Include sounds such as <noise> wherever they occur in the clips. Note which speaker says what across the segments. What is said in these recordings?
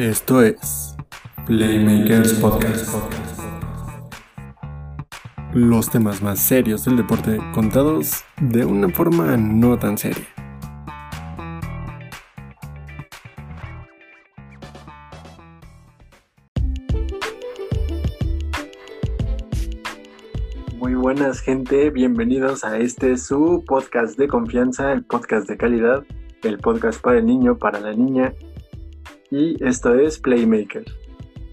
Speaker 1: Esto es Playmakers Podcast. Los temas más serios del deporte contados de una forma no tan seria. Muy buenas gente, bienvenidos a este su podcast de confianza, el podcast de calidad, el podcast para el niño, para la niña y esto es Playmaker.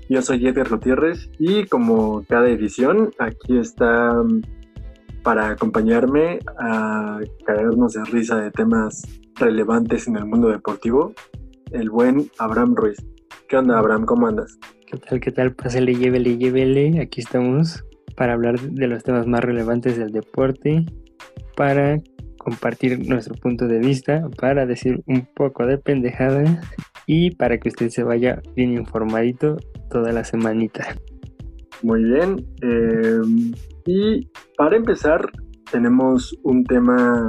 Speaker 1: Yo soy Edgar Gutiérrez y como cada edición, aquí está mm, para acompañarme a caernos de risa de temas relevantes en el mundo deportivo, el buen Abraham Ruiz. ¿Qué onda, Abraham? ¿Cómo andas?
Speaker 2: ¿Qué tal? ¿Qué tal? Pásale, llévele, llévele. Aquí estamos para hablar de los temas más relevantes del deporte, para compartir nuestro punto de vista, para decir un poco de pendejada y para que usted se vaya bien informadito toda la semanita.
Speaker 1: Muy bien. Em, y para empezar, tenemos un tema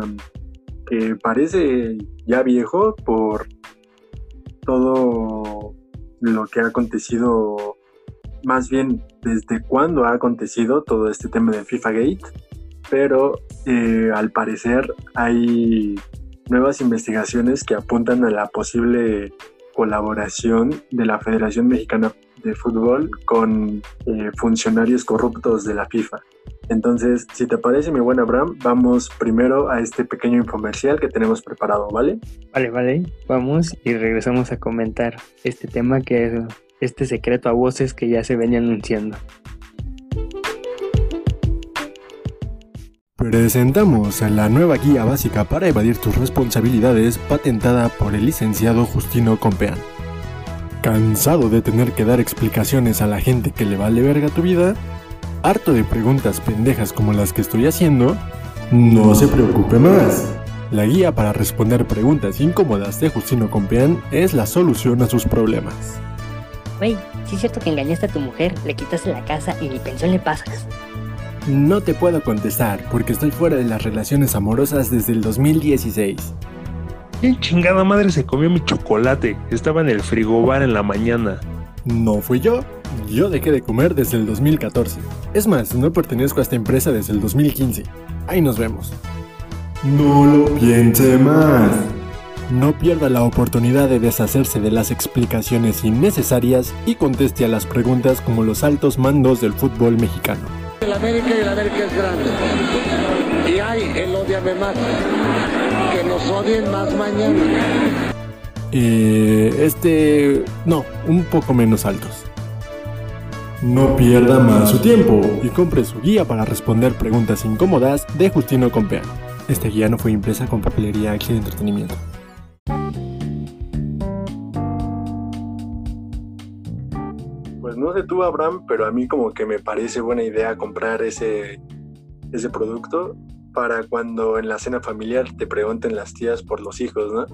Speaker 1: que parece ya viejo por todo lo que ha acontecido, más bien desde cuándo ha acontecido todo este tema de FIFA Gate pero eh, al parecer hay nuevas investigaciones que apuntan a la posible colaboración de la Federación Mexicana de Fútbol con eh, funcionarios corruptos de la FIFA. Entonces, si te parece, mi buen Abraham, vamos primero a este pequeño infomercial que tenemos preparado, ¿vale?
Speaker 2: Vale, vale, vamos y regresamos a comentar este tema que es este secreto a voces que ya se venía anunciando.
Speaker 1: Presentamos la nueva guía básica para evadir tus responsabilidades patentada por el licenciado Justino Compeán. ¿Cansado de tener que dar explicaciones a la gente que le vale verga tu vida? ¿Harto de preguntas pendejas como las que estoy haciendo? No se preocupe más. La guía para responder preguntas incómodas de Justino Compeán es la solución a sus problemas.
Speaker 3: Wey, sí es cierto que engañaste a tu mujer, le quitaste la casa y ni pensión le pasas.
Speaker 1: No te puedo contestar porque estoy fuera de las relaciones amorosas desde el 2016.
Speaker 4: ¿Qué chingada madre se comió mi chocolate? Estaba en el frigobar en la mañana.
Speaker 1: No fui yo. Yo dejé de comer desde el 2014. Es más, no pertenezco a esta empresa desde el 2015. Ahí nos vemos. No lo piense más. No pierda la oportunidad de deshacerse de las explicaciones innecesarias y conteste a las preguntas como los altos mandos del fútbol mexicano.
Speaker 5: El América y el América es grande. Y hay el odiame más. Que nos odien más mañana.
Speaker 1: Eh, este... No, un poco menos altos. No pierda más su tiempo y compre su guía para responder preguntas incómodas de Justino Compea. Esta guía no fue impresa con papelería Axi de entretenimiento. Sé tú, Abraham, pero a mí como que me parece buena idea comprar ese, ese producto para cuando en la cena familiar te pregunten las tías por los hijos, ¿no?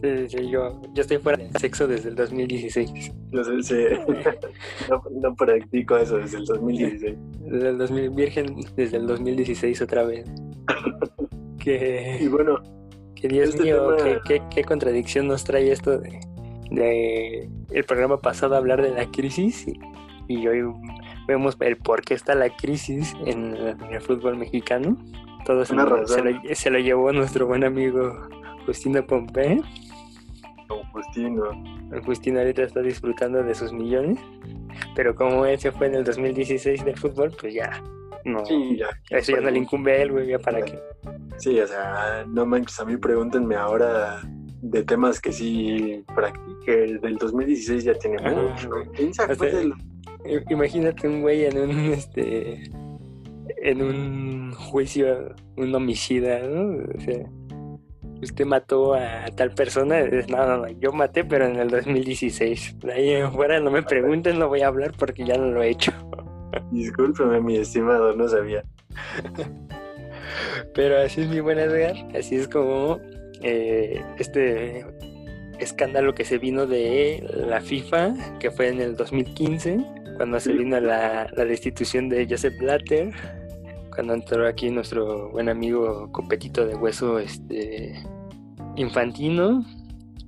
Speaker 2: Sí, sí, yo, yo estoy fuera de sexo desde el 2016.
Speaker 1: Yo sé, sí. <laughs> no, no, practico eso desde el 2016.
Speaker 2: Desde el 2000, virgen desde el 2016 otra vez. <laughs> que,
Speaker 1: y bueno,
Speaker 2: que Dios este mío, qué, qué, qué contradicción nos trae esto de de el programa pasado hablar de la crisis y, hoy vemos el por qué está la crisis en, el fútbol mexicano. Todo se lo, se lo, llevó nuestro buen amigo Justino Pompe.
Speaker 1: Justino.
Speaker 2: Justino ahorita está disfrutando de sus millones, pero como él se fue en el 2016 del fútbol, pues ya no.
Speaker 1: Sí, ya.
Speaker 2: Eso ya no le incumbe a él, güey, ya para qué.
Speaker 1: Sí, o sea, no manches, a mí pregúntenme ahora de temas que sí practique. Del 2016 ya tiene mucho.
Speaker 2: Imagínate un güey en un este en un juicio, un homicida, ¿no? O sea, usted mató a tal persona, no, no, no, yo maté, pero en el 2016. De ahí afuera no me pregunten, no voy a hablar porque ya no lo he hecho. <laughs>
Speaker 1: Discúlpeme, mi estimado, no sabía.
Speaker 2: pero así es mi buen Edgar, así es como eh, este escándalo que se vino de la FIFA, que fue en el 2015, cuando se vino la, la destitución de Joseph Blatter, cuando entró aquí nuestro buen amigo competito de hueso este infantino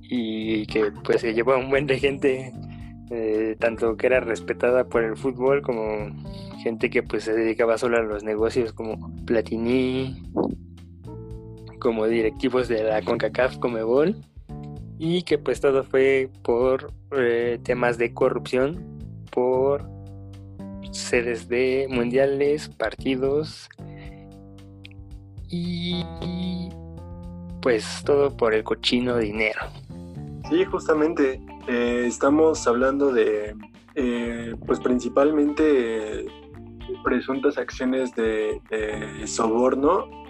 Speaker 2: y que pues se llevó a un buen de gente eh, tanto que era respetada por el fútbol como gente que pues se dedicaba solo a los negocios como Platini, como directivos de la CONCACAF Comebol y que pues todo fue por eh, temas de corrupción, por sedes de mundiales, partidos y pues todo por el cochino dinero.
Speaker 1: Sí, justamente eh, estamos hablando de, eh, pues principalmente presuntas acciones de, de soborno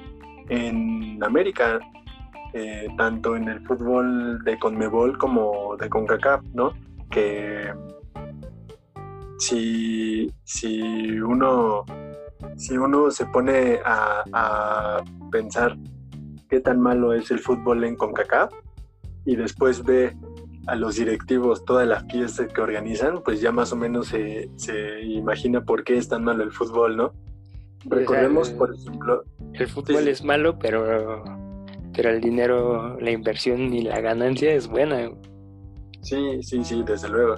Speaker 1: en América, eh, tanto en el fútbol de Conmebol como de CONCACAF, ¿no? Que si, si uno si uno se pone a, a pensar qué tan malo es el fútbol en CONCACAF y después ve a los directivos todas las fiestas que organizan, pues ya más o menos se, se imagina por qué es tan malo el fútbol, ¿no? Recordemos, por ejemplo,
Speaker 2: El fútbol
Speaker 1: Sí.
Speaker 2: es malo, pero, pero el dinero, la inversión y la ganancia es buena.
Speaker 1: sí, sí, sí, desde luego.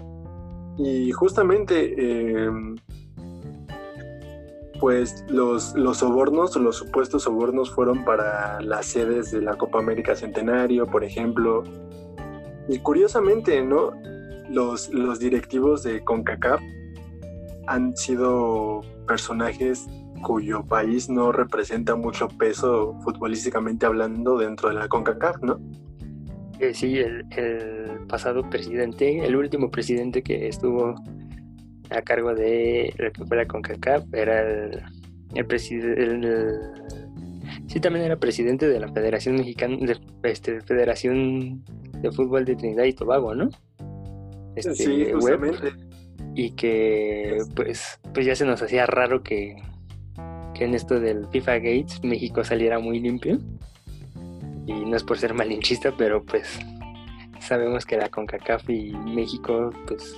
Speaker 1: Y justamente, eh, pues los, los sobornos, los supuestos sobornos fueron para las sedes de la Copa América Centenario, por ejemplo. Y curiosamente, ¿no? Los, los directivos de CONCACAF han sido personajes cuyo país no representa mucho peso futbolísticamente hablando dentro de la CONCACAF, ¿no?
Speaker 2: Eh, sí, el, el pasado presidente, el último presidente que estuvo a cargo de lo que fue la CONCACAF era el, el presidente. Sí, también era presidente de la Federación Mexicana, de, este, Federación de Fútbol de Trinidad y Tobago, ¿no? Este,
Speaker 1: sí, justamente.
Speaker 2: y que pues, pues ya se nos hacía raro que, que en esto del FIFA Gates México saliera muy limpio. Y no es por ser malinchista, pero pues sabemos que la CONCACAF y México pues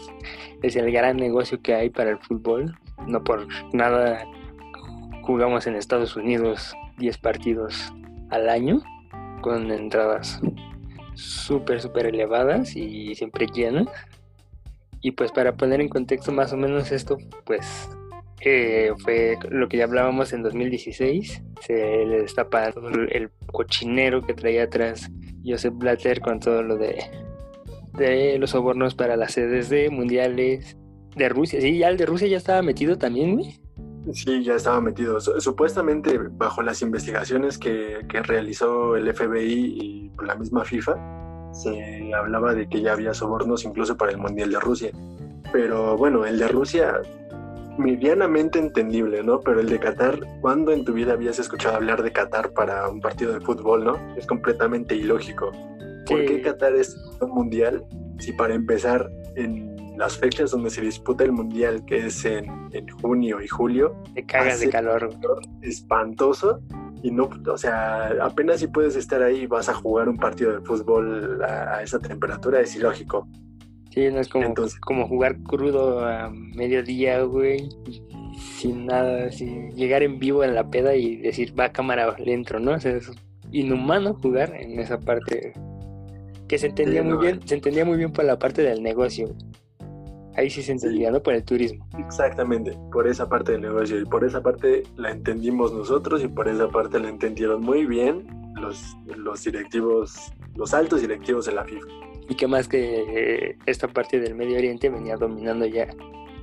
Speaker 2: es el gran negocio que hay para el fútbol. No por nada jugamos en Estados Unidos 10 partidos al año con entradas súper, súper elevadas y siempre llenas. Y pues para poner en contexto más o menos esto, pues eh, fue lo que ya hablábamos en 2016. Se le destapa el cochinero que traía atrás Joseph Blatter con todo lo de, los sobornos para las sedes de mundiales de Rusia. Sí, ya el de Rusia ya estaba metido también, güey.
Speaker 1: Sí, ya estaba metido. Su- Supuestamente, bajo las investigaciones que realizó el FBI y la misma FIFA, se hablaba de que ya había sobornos incluso para el Mundial de Rusia. Pero bueno, el de Rusia, medianamente entendible, ¿no? Pero el de Qatar, ¿cuándo en tu vida habías escuchado hablar de Qatar para un partido de fútbol, no? Es completamente ilógico. ¿Por
Speaker 2: Sí.
Speaker 1: qué Qatar es un mundial si para empezar en las fechas donde se disputa el mundial, que es en, en junio y julio,
Speaker 2: Te cagas de calor.
Speaker 1: espantoso y no, o sea, apenas si puedes estar ahí y vas a jugar un partido de fútbol a, a esa temperatura es ilógico.
Speaker 2: Sí, no es como,
Speaker 1: Entonces-
Speaker 2: como jugar crudo a mediodía, güey. Sin nada, sin llegar en vivo en la peda y decir, va cámara, le entro, ¿no? O sea, es inhumano jugar en esa parte que se entendía
Speaker 1: Sí,
Speaker 2: muy
Speaker 1: no,
Speaker 2: bien, se entendía muy bien por la parte del negocio. Ahí sí se entendía, ¿no? Por el turismo.
Speaker 1: Exactamente, por esa parte del negocio y por esa parte la entendimos nosotros y por esa parte la entendieron muy bien los, los directivos, los altos directivos de la FIFA.
Speaker 2: Y que más que eh, esta parte del Medio Oriente venía dominando ya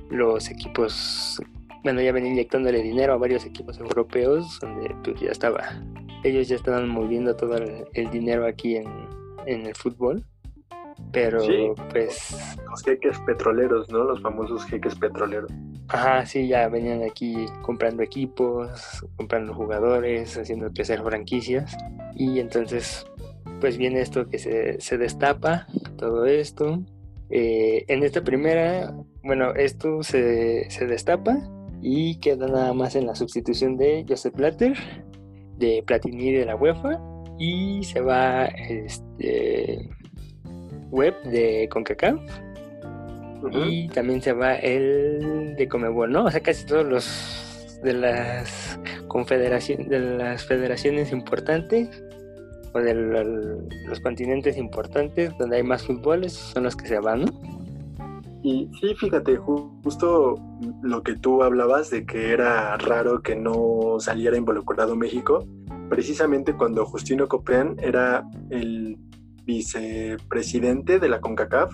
Speaker 2: los equipos, bueno, ya venía inyectándole dinero a varios equipos europeos, donde pues ya estaba, ellos ya estaban moviendo todo el, el dinero aquí en, en el fútbol. Pero
Speaker 1: Sí.
Speaker 2: pues,
Speaker 1: Los jeques petroleros, ¿no? Los famosos jeques petroleros.
Speaker 2: ajá, sí, ya venían aquí comprando equipos, comprando jugadores, haciendo crecer franquicias. Y entonces, pues viene esto que se, se destapa, todo esto. Eh, en esta primera, bueno, esto se, se destapa y queda nada más en la sustitución de Joseph Blatter, de Platini de la UEFA, y se va este Web de CONCACAF y también se va el de Comebol, ¿no? O sea, casi todos los de las confederaciones, de las federaciones importantes o lo- los continentes importantes donde hay más fútboles son los que se van.
Speaker 1: Y sí, fíjate, ju- justo lo que tú hablabas de que era raro que no saliera involucrado México, precisamente cuando Justino Copean era el vicepresidente de la CONCACAF,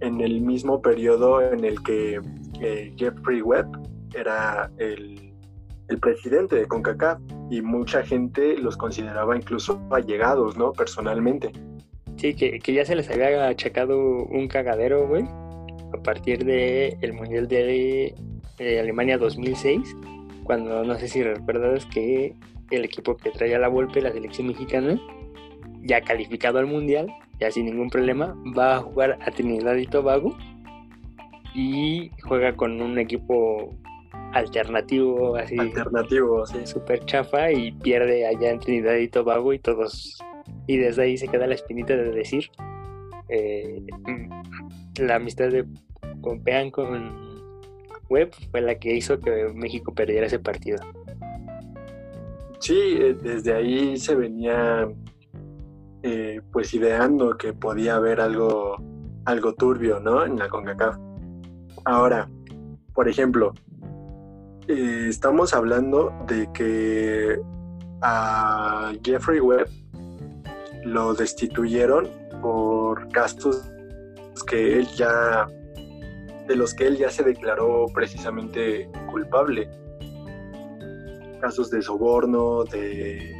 Speaker 1: en el mismo periodo en el que eh, Jeffrey Webb era el, el presidente de CONCACAF y mucha gente los consideraba incluso allegados, ¿no? Personalmente.
Speaker 2: Sí, que, que ya se les había achacado un cagadero, güey, a partir del el Mundial de Alemania 2006, cuando no sé si recuerdas que el equipo que traía la Volpe, la selección mexicana, ya calificado al Mundial, ya sin ningún problema, va a jugar a Trinidad y Tobago y juega con un equipo alternativo, así
Speaker 1: Alternativo, sí.
Speaker 2: súper chafa y pierde allá en Trinidad y Tobago y todos y desde ahí se queda la espinita de decir eh, la amistad de Pompean con Webb fue la que hizo que México perdiera ese partido.
Speaker 1: Sí, eh, desde ahí se venía eh, pues ideando que podía haber algo, algo turbio, ¿no? En la CONCACAF. Ahora, por ejemplo, eh, estamos hablando de que a Jeffrey Webb lo destituyeron por gastos que él ya de los que él ya se declaró precisamente culpable casos de soborno, de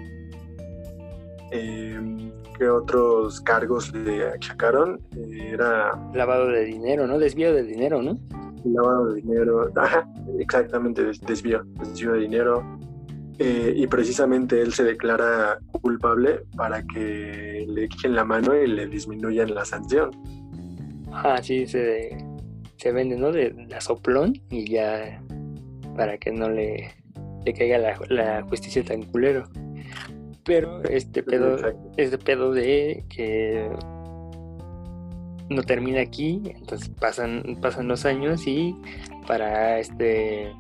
Speaker 1: eh, qué otros cargos le achacaron, Eh, era
Speaker 2: Lavado de dinero, ¿no? Desvío de dinero, ¿no?
Speaker 1: Lavado de dinero, <laughs> ajá, exactamente, des- desvío, desvío de dinero. Eh, y precisamente él se declara culpable para que le echen la mano y le disminuyan la sanción.
Speaker 2: Ah, sí, se, se vende, ¿no? De, de soplón y ya para que no le, le caiga la, la justicia tan culero. Pero este pedo,
Speaker 1: Exacto.
Speaker 2: este pedo de que no termina aquí, entonces pasan, pasan los años y para este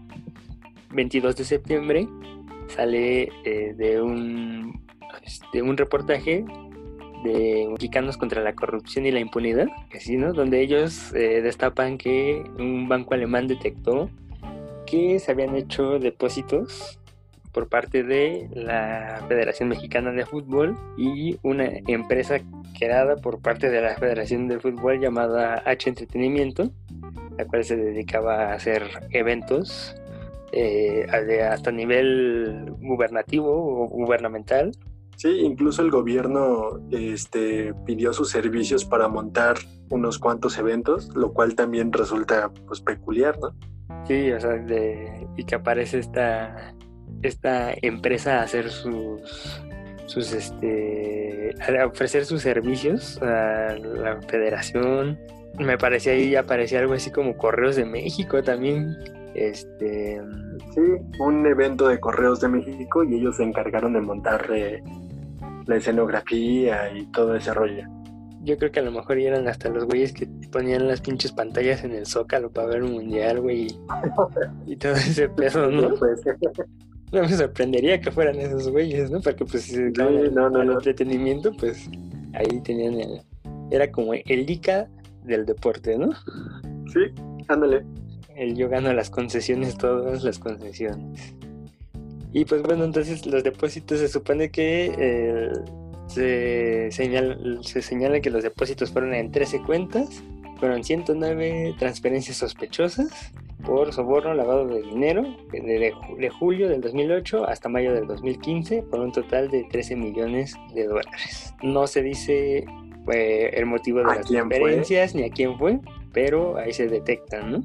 Speaker 2: 22 de septiembre sale eh, de un de un reportaje de mexicanos contra la corrupción y la impunidad, así, ¿no? Donde ellos eh, destapan que un banco alemán detectó que se habían hecho depósitos por parte de la Federación Mexicana de Fútbol y una empresa creada por parte de la Federación de Fútbol llamada H Entretenimiento, la cual se dedicaba a hacer eventos eh, de- hasta nivel gubernativo o gubernamental
Speaker 1: Sí, incluso el gobierno este, pidió sus servicios para montar unos cuantos eventos, lo cual también resulta pues peculiar, ¿no?
Speaker 2: Sí, o sea, de- y que aparece esta, esta empresa a hacer sus, sus, este, a ofrecer sus servicios a la federación. Me parecía ahí, aparecía algo así como Correos de México también. Este,
Speaker 1: Sí, un evento de Correos de México y ellos se encargaron de montar eh, la escenografía y todo ese rollo.
Speaker 2: yo creo que a lo mejor eran hasta los güeyes que ponían las pinches pantallas en el zócalo para ver un mundial, güey, y, y todo ese pedo, ¿no? <laughs>
Speaker 1: Pues,
Speaker 2: No me sorprendería que fueran esos güeyes, ¿no? Porque pues si
Speaker 1: no, no, no.
Speaker 2: entretenimiento, pues ahí tenían el... Era como el ICA del deporte, ¿no?
Speaker 1: sí, ándale.
Speaker 2: El yo gano las concesiones, todas las concesiones. Y pues bueno, entonces los depósitos se supone que eh, se, señala, se señala que los depósitos fueron en 13 cuentas, fueron 109 transferencias sospechosas por soborno, lavado de dinero, de, de ju- de julio del 2008 hasta mayo del 2015, por un total de 13 millones de dólares. No se dice eh, el motivo de
Speaker 1: ¿A
Speaker 2: las
Speaker 1: fue?
Speaker 2: transferencias ni a quién fue, pero ahí se detectan, ¿no?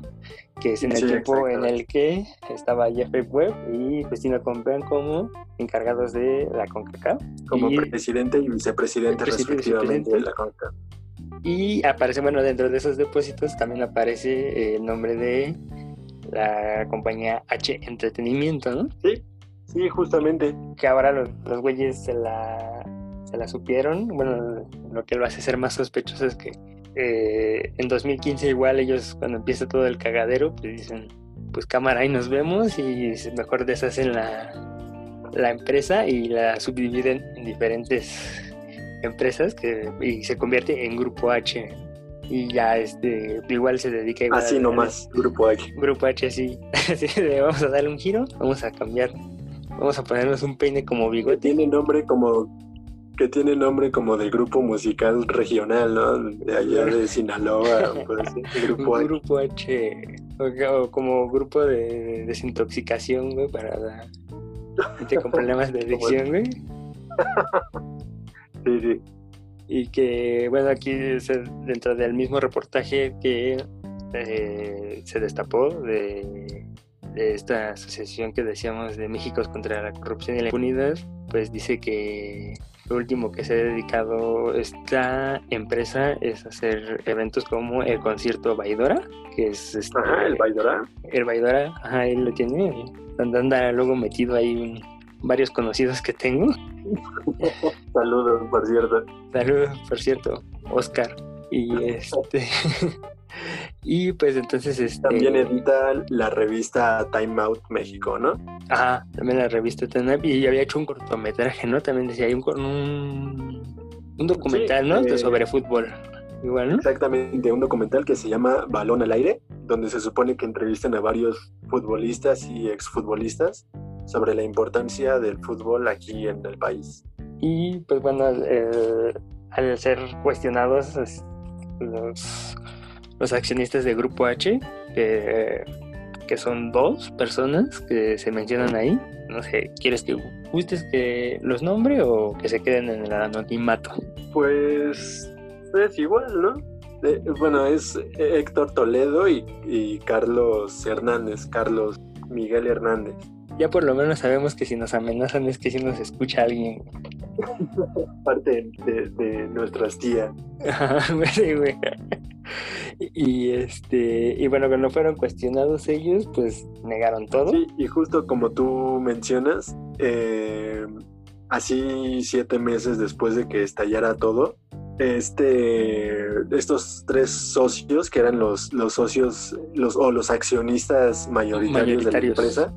Speaker 2: Que es en el tiempo en el que estaba Jeffrey Webb y Justina Compean como encargados de la CONCACAF.
Speaker 1: Como presidente y vicepresidente
Speaker 2: Presidente
Speaker 1: respectivamente de la CONCACAF.
Speaker 2: Y aparece, bueno, dentro de esos depósitos también aparece eh, el nombre de la compañía H Entretenimiento, ¿no?
Speaker 1: Sí, justamente.
Speaker 2: Que ahora los, los güeyes se la, se la supieron. Bueno, lo que lo hace ser más sospechoso es que eh, en 2015 igual ellos cuando empieza todo el cagadero, pues dicen, pues cámara, ahí nos vemos y mejor deshacen la, la empresa y la subdividen en diferentes empresas que, y se convierte en Grupo H. y ya este igual se dedica igual
Speaker 1: Así
Speaker 2: a-
Speaker 1: nomás, Grupo H.
Speaker 2: Grupo H <laughs> así de vamos a darle un giro, vamos a cambiar, vamos a ponernos un peine como
Speaker 1: Que
Speaker 2: bigote.
Speaker 1: tiene nombre como que tiene nombre como del grupo musical regional, ¿no? De allá de <laughs> Sinaloa, pues, sí, <laughs> Grupo H.
Speaker 2: grupo H o como grupo de desintoxicación, güey, para la gente con problemas de adicción, güey.
Speaker 1: Sí, sí.
Speaker 2: Y que, bueno, aquí es dentro del mismo reportaje que eh, se destapó de, de esta asociación que decíamos de México contra la corrupción y la impunidad, pues dice que lo último que se ha dedicado esta empresa es hacer eventos como el concierto Baidora, que es este,
Speaker 1: Ajá, el Baidora.
Speaker 2: el Baidora, ajá, él lo tiene, anda luego metido ahí varios conocidos que tengo.
Speaker 1: Saludos, por cierto.
Speaker 2: Saludos, por cierto, Oscar. Y este. <laughs> y pues entonces este.
Speaker 1: También edita la revista Time Out México, ¿no?
Speaker 2: Ajá, también la revista Tenap. Y había hecho un cortometraje, ¿no? También decía, hay un, un, un documental,
Speaker 1: Sí,
Speaker 2: ¿no?
Speaker 1: eh,
Speaker 2: Sobre fútbol. Igual, ¿no?
Speaker 1: Exactamente, un documental que se llama Balón al Aire, donde se supone que entrevistan a varios futbolistas y exfutbolistas sobre la importancia del fútbol aquí en el país.
Speaker 2: Y pues bueno, eh, al ser cuestionados es- los, los accionistas de Grupo H, que, que son dos personas que se mencionan ahí, no sé, ¿quieres que gustes que los nombre o que se queden en el anonimato?
Speaker 1: Pues es igual, ¿no? Eh, bueno, es Héctor Toledo y, y Carlos Hernández, Carlos Miguel Hernández.
Speaker 2: Ya por lo menos sabemos que si nos amenazan es que si nos escucha alguien. <laughs>
Speaker 1: Parte de, de nuestras tías. <laughs>
Speaker 2: Sí, güey. Y este, y bueno, cuando fueron cuestionados ellos, pues negaron todo.
Speaker 1: Sí, y justo como tú mencionas, eh, así siete meses después de que estallara todo, este, estos tres socios, que eran los, los socios los, o los accionistas mayoritarios, de la empresa,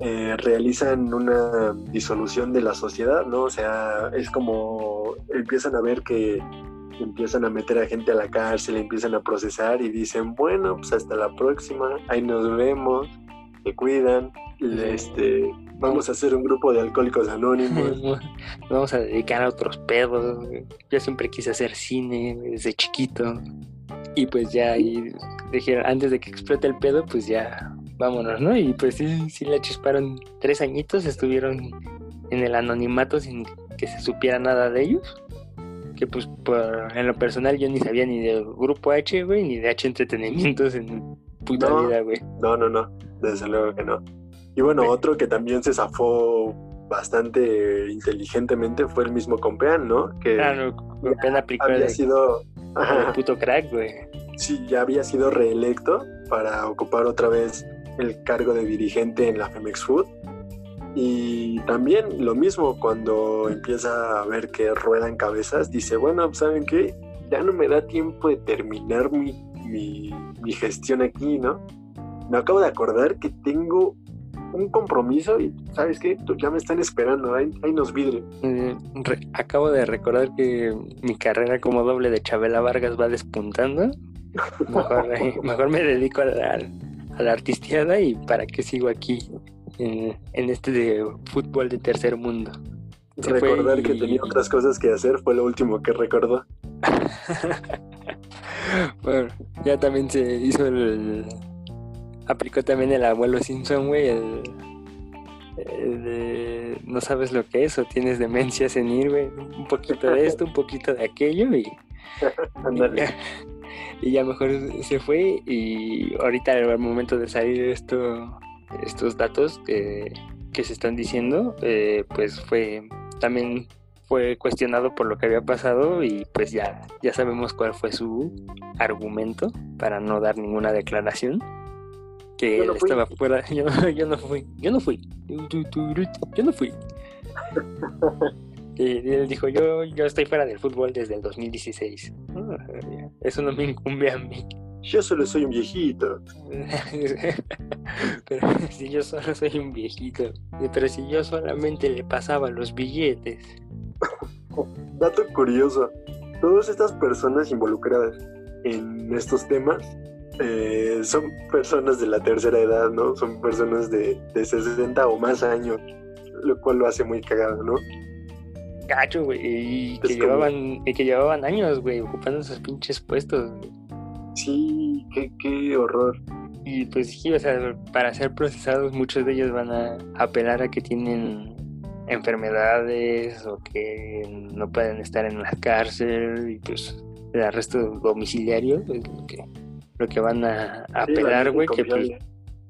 Speaker 1: eh, realizan una disolución de la sociedad, ¿no? O sea, es como empiezan a ver que empiezan a meter a gente a la cárcel, empiezan a procesar y dicen, bueno, pues hasta la próxima, ahí nos vemos, se cuidan, este, vamos a hacer un grupo de alcohólicos anónimos. <laughs>
Speaker 2: Vamos a dedicar a otros pedos. Yo siempre quise hacer cine desde chiquito. Y pues ya ahí dijeron, antes de que explote el pedo, pues ya vámonos, ¿no? Y pues sí, sí le chisparon tres añitos, estuvieron en el anonimato sin que se supiera nada de ellos. Que pues por, en lo personal yo ni sabía ni del grupo H, güey, ni de H Entretenimientos en puta
Speaker 1: No.
Speaker 2: vida, güey.
Speaker 1: No, no, no, desde luego que no. Y bueno, otro que también se zafó bastante inteligentemente fue el mismo Compeán, ¿no? Que
Speaker 2: Ah, no, me pena aplicar
Speaker 1: había
Speaker 2: de,
Speaker 1: sido...
Speaker 2: de puto crack, güey.
Speaker 1: sí, ya había sido reelecto para ocupar otra vez el cargo de dirigente en la Femex Food. Y también lo mismo cuando empieza a ver que ruedan cabezas, dice, bueno, pues, ¿saben qué? Ya no me da tiempo de terminar mi, mi, mi gestión aquí, ¿no? Me acabo de acordar que tengo un compromiso y, ¿sabes qué? Ya me están esperando, ahí, ahí nos vidre.
Speaker 2: Eh, re- acabo de recordar que mi carrera como doble de Chabela Vargas va despuntando. <laughs> Mejor, mejor me dedico a la, a la artisteada y para qué sigo aquí en, en este de fútbol de tercer mundo. Se
Speaker 1: Recordar que tenía otras cosas que hacer fue lo último que recordó. <laughs>
Speaker 2: bueno, ya también se hizo el. Aplicó también el abuelo Simpson, güey. El, el de. No sabes lo que es o tienes demencia senil, güey. Un poquito de esto, un poquito de aquello y. <laughs>
Speaker 1: Ándale. <laughs>
Speaker 2: Y ya, mejor se fue y ahorita al momento de salir esto, estos datos que, que se están diciendo, eh, pues fue también fue cuestionado por lo que había pasado y pues ya, ya sabemos cuál fue su argumento para no dar ninguna declaración. Que él
Speaker 1: fui.
Speaker 2: estaba fuera, <laughs> yo, no- yo no fui, yo no fui, yo no fui. <laughs> Y él dijo, yo, yo estoy fuera del fútbol desde el 2016. Eso no me incumbe a mí. <laughs>
Speaker 1: Yo solo soy un viejito.
Speaker 2: Pero <laughs> si yo solo soy un viejito. Pero si yo solamente le pasaba los billetes. <laughs>
Speaker 1: Dato curioso. Todas estas personas involucradas en estos temas eh, son personas de la tercera edad, ¿no? Son personas de, de 60 o más años, lo cual lo hace muy cagado, ¿no?
Speaker 2: Gacho, güey. Y que llevaban, y que llevaban años, güey, ocupando esos pinches puestos. güey.
Speaker 1: Sí, qué, qué horror.
Speaker 2: Y pues sí, o sea, para ser procesados muchos de ellos van a apelar a que tienen enfermedades o que no pueden estar en la cárcel y pues el arresto domiciliario es lo que, lo que van a, apelar, güey, que, pues,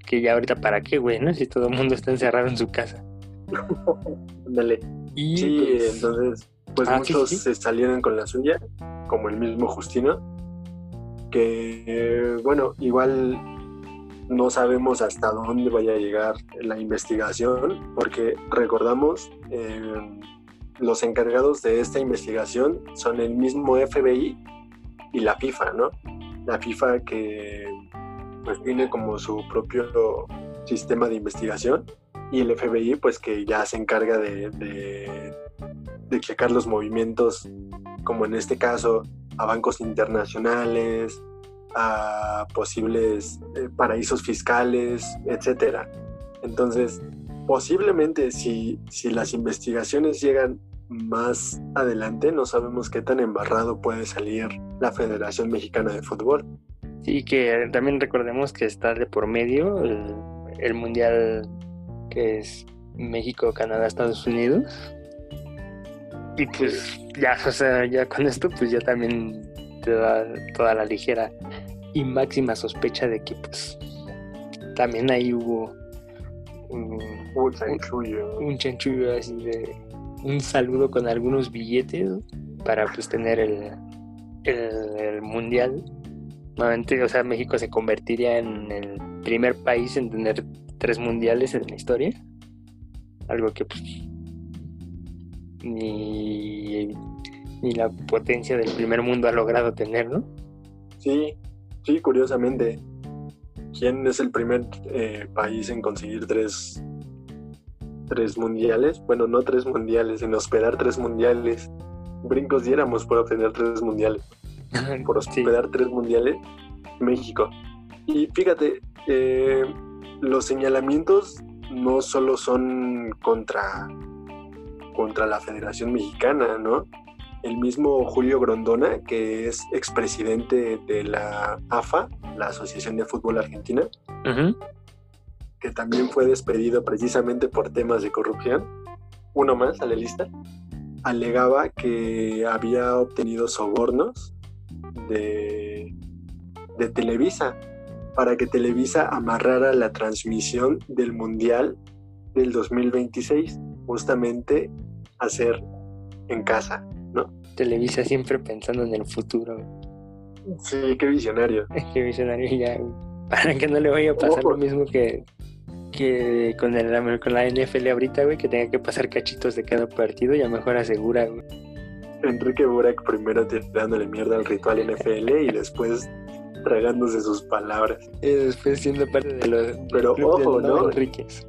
Speaker 2: que ya ahorita para qué, güey, ¿no? Si todo el mundo está encerrado en su casa. <laughs>
Speaker 1: Ándale.
Speaker 2: Y
Speaker 1: Sí,
Speaker 2: pues,
Speaker 1: entonces, pues
Speaker 2: Ah,
Speaker 1: muchos
Speaker 2: sí.
Speaker 1: se salieron con la suya, como el mismo Justino, que, bueno, igual no sabemos hasta dónde vaya a llegar la investigación, porque recordamos, eh, los encargados de esta investigación son el mismo FBI y la FIFA, ¿no? La FIFA que pues tiene como su propio sistema de investigación y el FBI pues que ya se encarga de, de, checar los movimientos, como en este caso, a bancos internacionales, a posibles eh, paraísos fiscales, etcétera. Entonces, posiblemente si, si las investigaciones llegan más adelante, no sabemos qué tan embarrado puede salir la Federación Mexicana de Fútbol.
Speaker 2: Sí, que también recordemos que está de por medio el, el mundial que es México, Canadá, Estados Unidos. Y pues ya, o sea, ya con esto pues ya también te da toda la ligera y máxima sospecha de que pues también ahí hubo un,
Speaker 1: chanchullo.
Speaker 2: un chanchullo así de un saludo con algunos billetes para pues tener el, el, el mundial. Nuevamente, o sea, México se convertiría en el primer país en tener tres mundiales en la historia. Algo que pues ni, ni la potencia del primer mundo ha logrado tener, ¿no?
Speaker 1: Sí, sí, curiosamente. ¿Quién es el primer eh, país en conseguir tres, tres mundiales? Bueno, no tres mundiales, en hospedar tres mundiales. Brincos diéramos por obtener tres mundiales. <laughs> Por
Speaker 2: Sí.
Speaker 1: hospedar tres mundiales, México. Y fíjate, eh, los señalamientos no solo son contra, contra la Federación Mexicana, ¿no? El mismo Julio Grondona, que es expresidente de la AFA, la Asociación de Fútbol Argentina, que también fue despedido precisamente por temas de corrupción, uno más a la lista, alegaba que había obtenido sobornos de, de Televisa para que Televisa amarrara la transmisión del Mundial del 2026, justamente hacer en casa.
Speaker 2: Televisa siempre pensando en el futuro.
Speaker 1: Sí, qué visionario. <laughs>
Speaker 2: Qué visionario ya, para que no le vaya a pasar
Speaker 1: Ojo.
Speaker 2: lo mismo que, que con, el, con la NFL ahorita, güey, que tenga que pasar cachitos de cada partido y a lo mejor asegura, güey.
Speaker 1: Enrique Burak primero tirándole mierda al ritual NFL y después tragándose sus palabras.
Speaker 2: Y después siendo parte de los
Speaker 1: Pero ojo,
Speaker 2: no
Speaker 1: ¿no?
Speaker 2: Enríquez.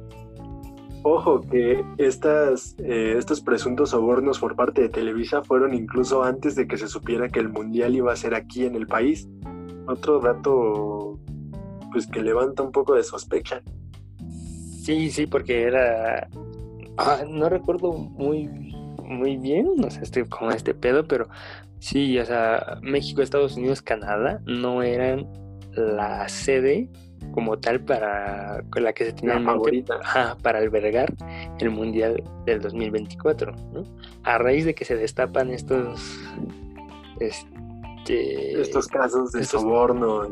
Speaker 1: Ojo que estas, eh, estos presuntos sobornos por parte de Televisa fueron incluso antes de que se supiera que el Mundial iba a ser aquí en el país. Otro dato pues que levanta un poco de sospecha.
Speaker 2: Sí, sí, porque era. ah, no recuerdo muy, muy bien, no sé, este, como este pedo, pero sí, o sea, México, Estados Unidos, Canadá no eran la sede como tal para con la que se tenía
Speaker 1: favorita.
Speaker 2: para albergar el Mundial del 2024, ¿no? A raíz de que se destapan estos. Este,
Speaker 1: Estos casos de
Speaker 2: estos-
Speaker 1: soborno.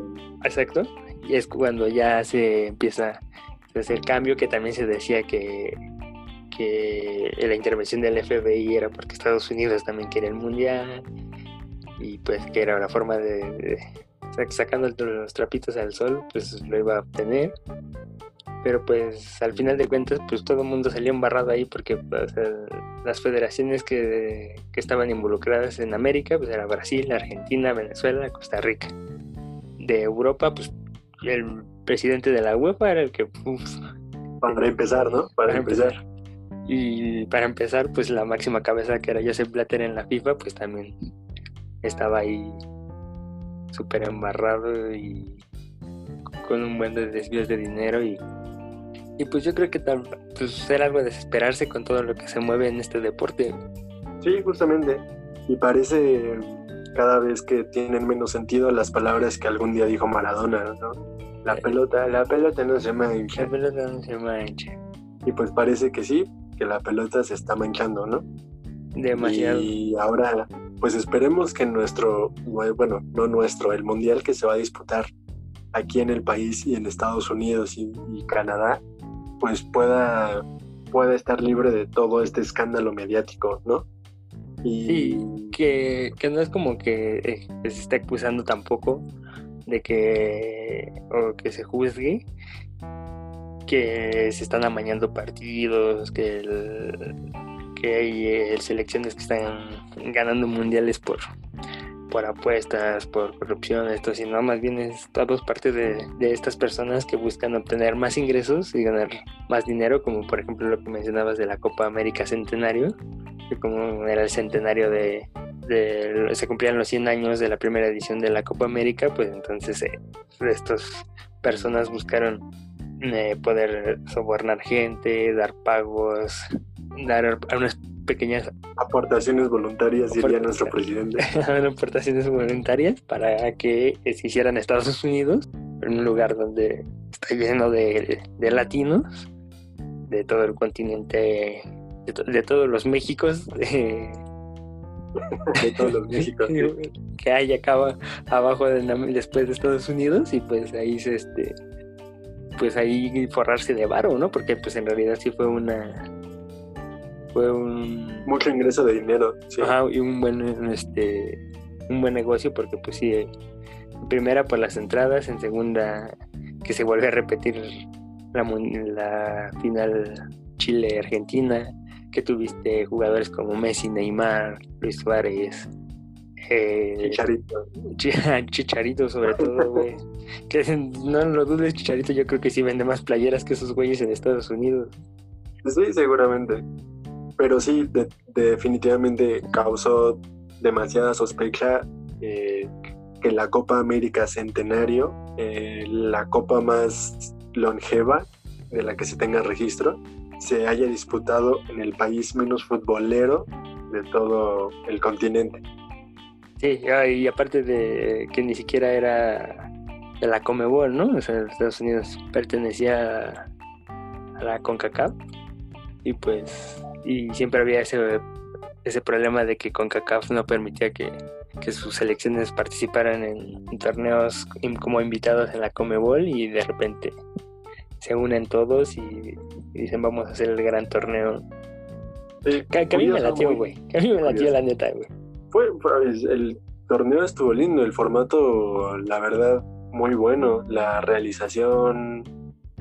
Speaker 2: Exacto. Y es cuando ya se empieza a hacer cambio, que también se decía que, que la intervención del FBI era porque Estados Unidos también quería el mundial. Y pues que era la forma de, de- sac- sacando los trapitos al sol, pues lo iba a obtener. Pero pues al final de cuentas, pues todo el mundo salió embarrado ahí porque o sea, las federaciones que, que estaban involucradas en América, pues era Brasil, Argentina, Venezuela, Costa Rica de Europa, pues el presidente de la UEFA era el que
Speaker 1: Para empezar, ¿no? Para,
Speaker 2: Para
Speaker 1: empezar.
Speaker 2: Y para empezar, pues la máxima cabeza que era Joseph Blatter en la FIFA, pues también estaba ahí súper embarrado y con un buen de desvíos de dinero y, y pues yo creo que tal, pues era algo de desesperarse con todo lo que se mueve en este deporte.
Speaker 1: Sí, justamente. Y parece cada vez que tienen menos sentido las palabras que algún día dijo Maradona, ¿no? La
Speaker 2: Eh.
Speaker 1: pelota, la pelota no se mancha.
Speaker 2: La pelota no se mancha.
Speaker 1: Y pues parece que sí, que la pelota se está manchando, ¿no?
Speaker 2: Demasiado.
Speaker 1: Y ahora, pues esperemos que nuestro, bueno, no nuestro, el mundial que se va a disputar aquí en el país y en Estados Unidos y, Canadá, pues pueda, pueda estar libre de todo este escándalo mediático, ¿no? Y
Speaker 2: Sí, que, que no es como que, eh, se esté acusando tampoco de que o que se juzgue que se están amañando partidos, que el- que hay eh, selecciones que están ganando mundiales por por apuestas, por corrupción, esto, sino más bien es todo parte de, de estas personas que buscan obtener más ingresos y ganar más dinero, como por ejemplo lo que mencionabas de la Copa América Centenario, que como era el centenario de, de- se cumplían los 100 años de la primera edición de la Copa América, pues entonces eh, estas personas buscaron eh, poder sobornar gente, dar pagos, dar unas pequeñas
Speaker 1: aportaciones voluntarias, diría nuestro presidente. <laughs>
Speaker 2: aportaciones voluntarias para que se hicieran Estados Unidos, en un lugar donde está lleno de, de latinos, de todo el continente, de, to- de todos los Méxicos <laughs> eh,
Speaker 1: de todos los Méxicos. que- <laughs>
Speaker 2: que hay acá aba- abajo de después de Estados Unidos y pues ahí se este pues ahí forrarse de varo, ¿no? Porque pues en realidad sí fue una fue un
Speaker 1: Mucho ingreso de dinero. Sí.
Speaker 2: Ajá, y un buen este un buen negocio porque pues sí eh, en primera por las entradas en segunda que se vuelve a repetir la, la final Chile Argentina que tuviste jugadores como Messi Neymar Luis Suárez eh,
Speaker 1: Chicharito.
Speaker 2: Chi- Chicharito sobre todo <laughs> güey que no lo dudes Chicharito yo creo que sí vende más playeras que esos güeyes en Estados Unidos
Speaker 1: Sí, seguramente. Pero sí, de- definitivamente causó demasiada sospecha eh, que la Copa América Centenario, eh, la copa más longeva de la que se tenga registro, se haya disputado en el país menos futbolero de todo el continente.
Speaker 2: Sí, ah, y aparte de que ni siquiera era de la Comebol, ¿no? O sea, Estados Unidos pertenecía a, a la CONCACAF y pues y siempre había ese ese problema de que CONCACAF no permitía que, que sus selecciones participaran en, en torneos como invitados en la Comebol y de repente se unen todos y, y dicen vamos a hacer el gran torneo. Que, que a mí me latió, güey. Que a mí me latió la neta, güey.
Speaker 1: Fue, fue- el torneo estuvo lindo, el formato, la verdad, muy bueno. La realización,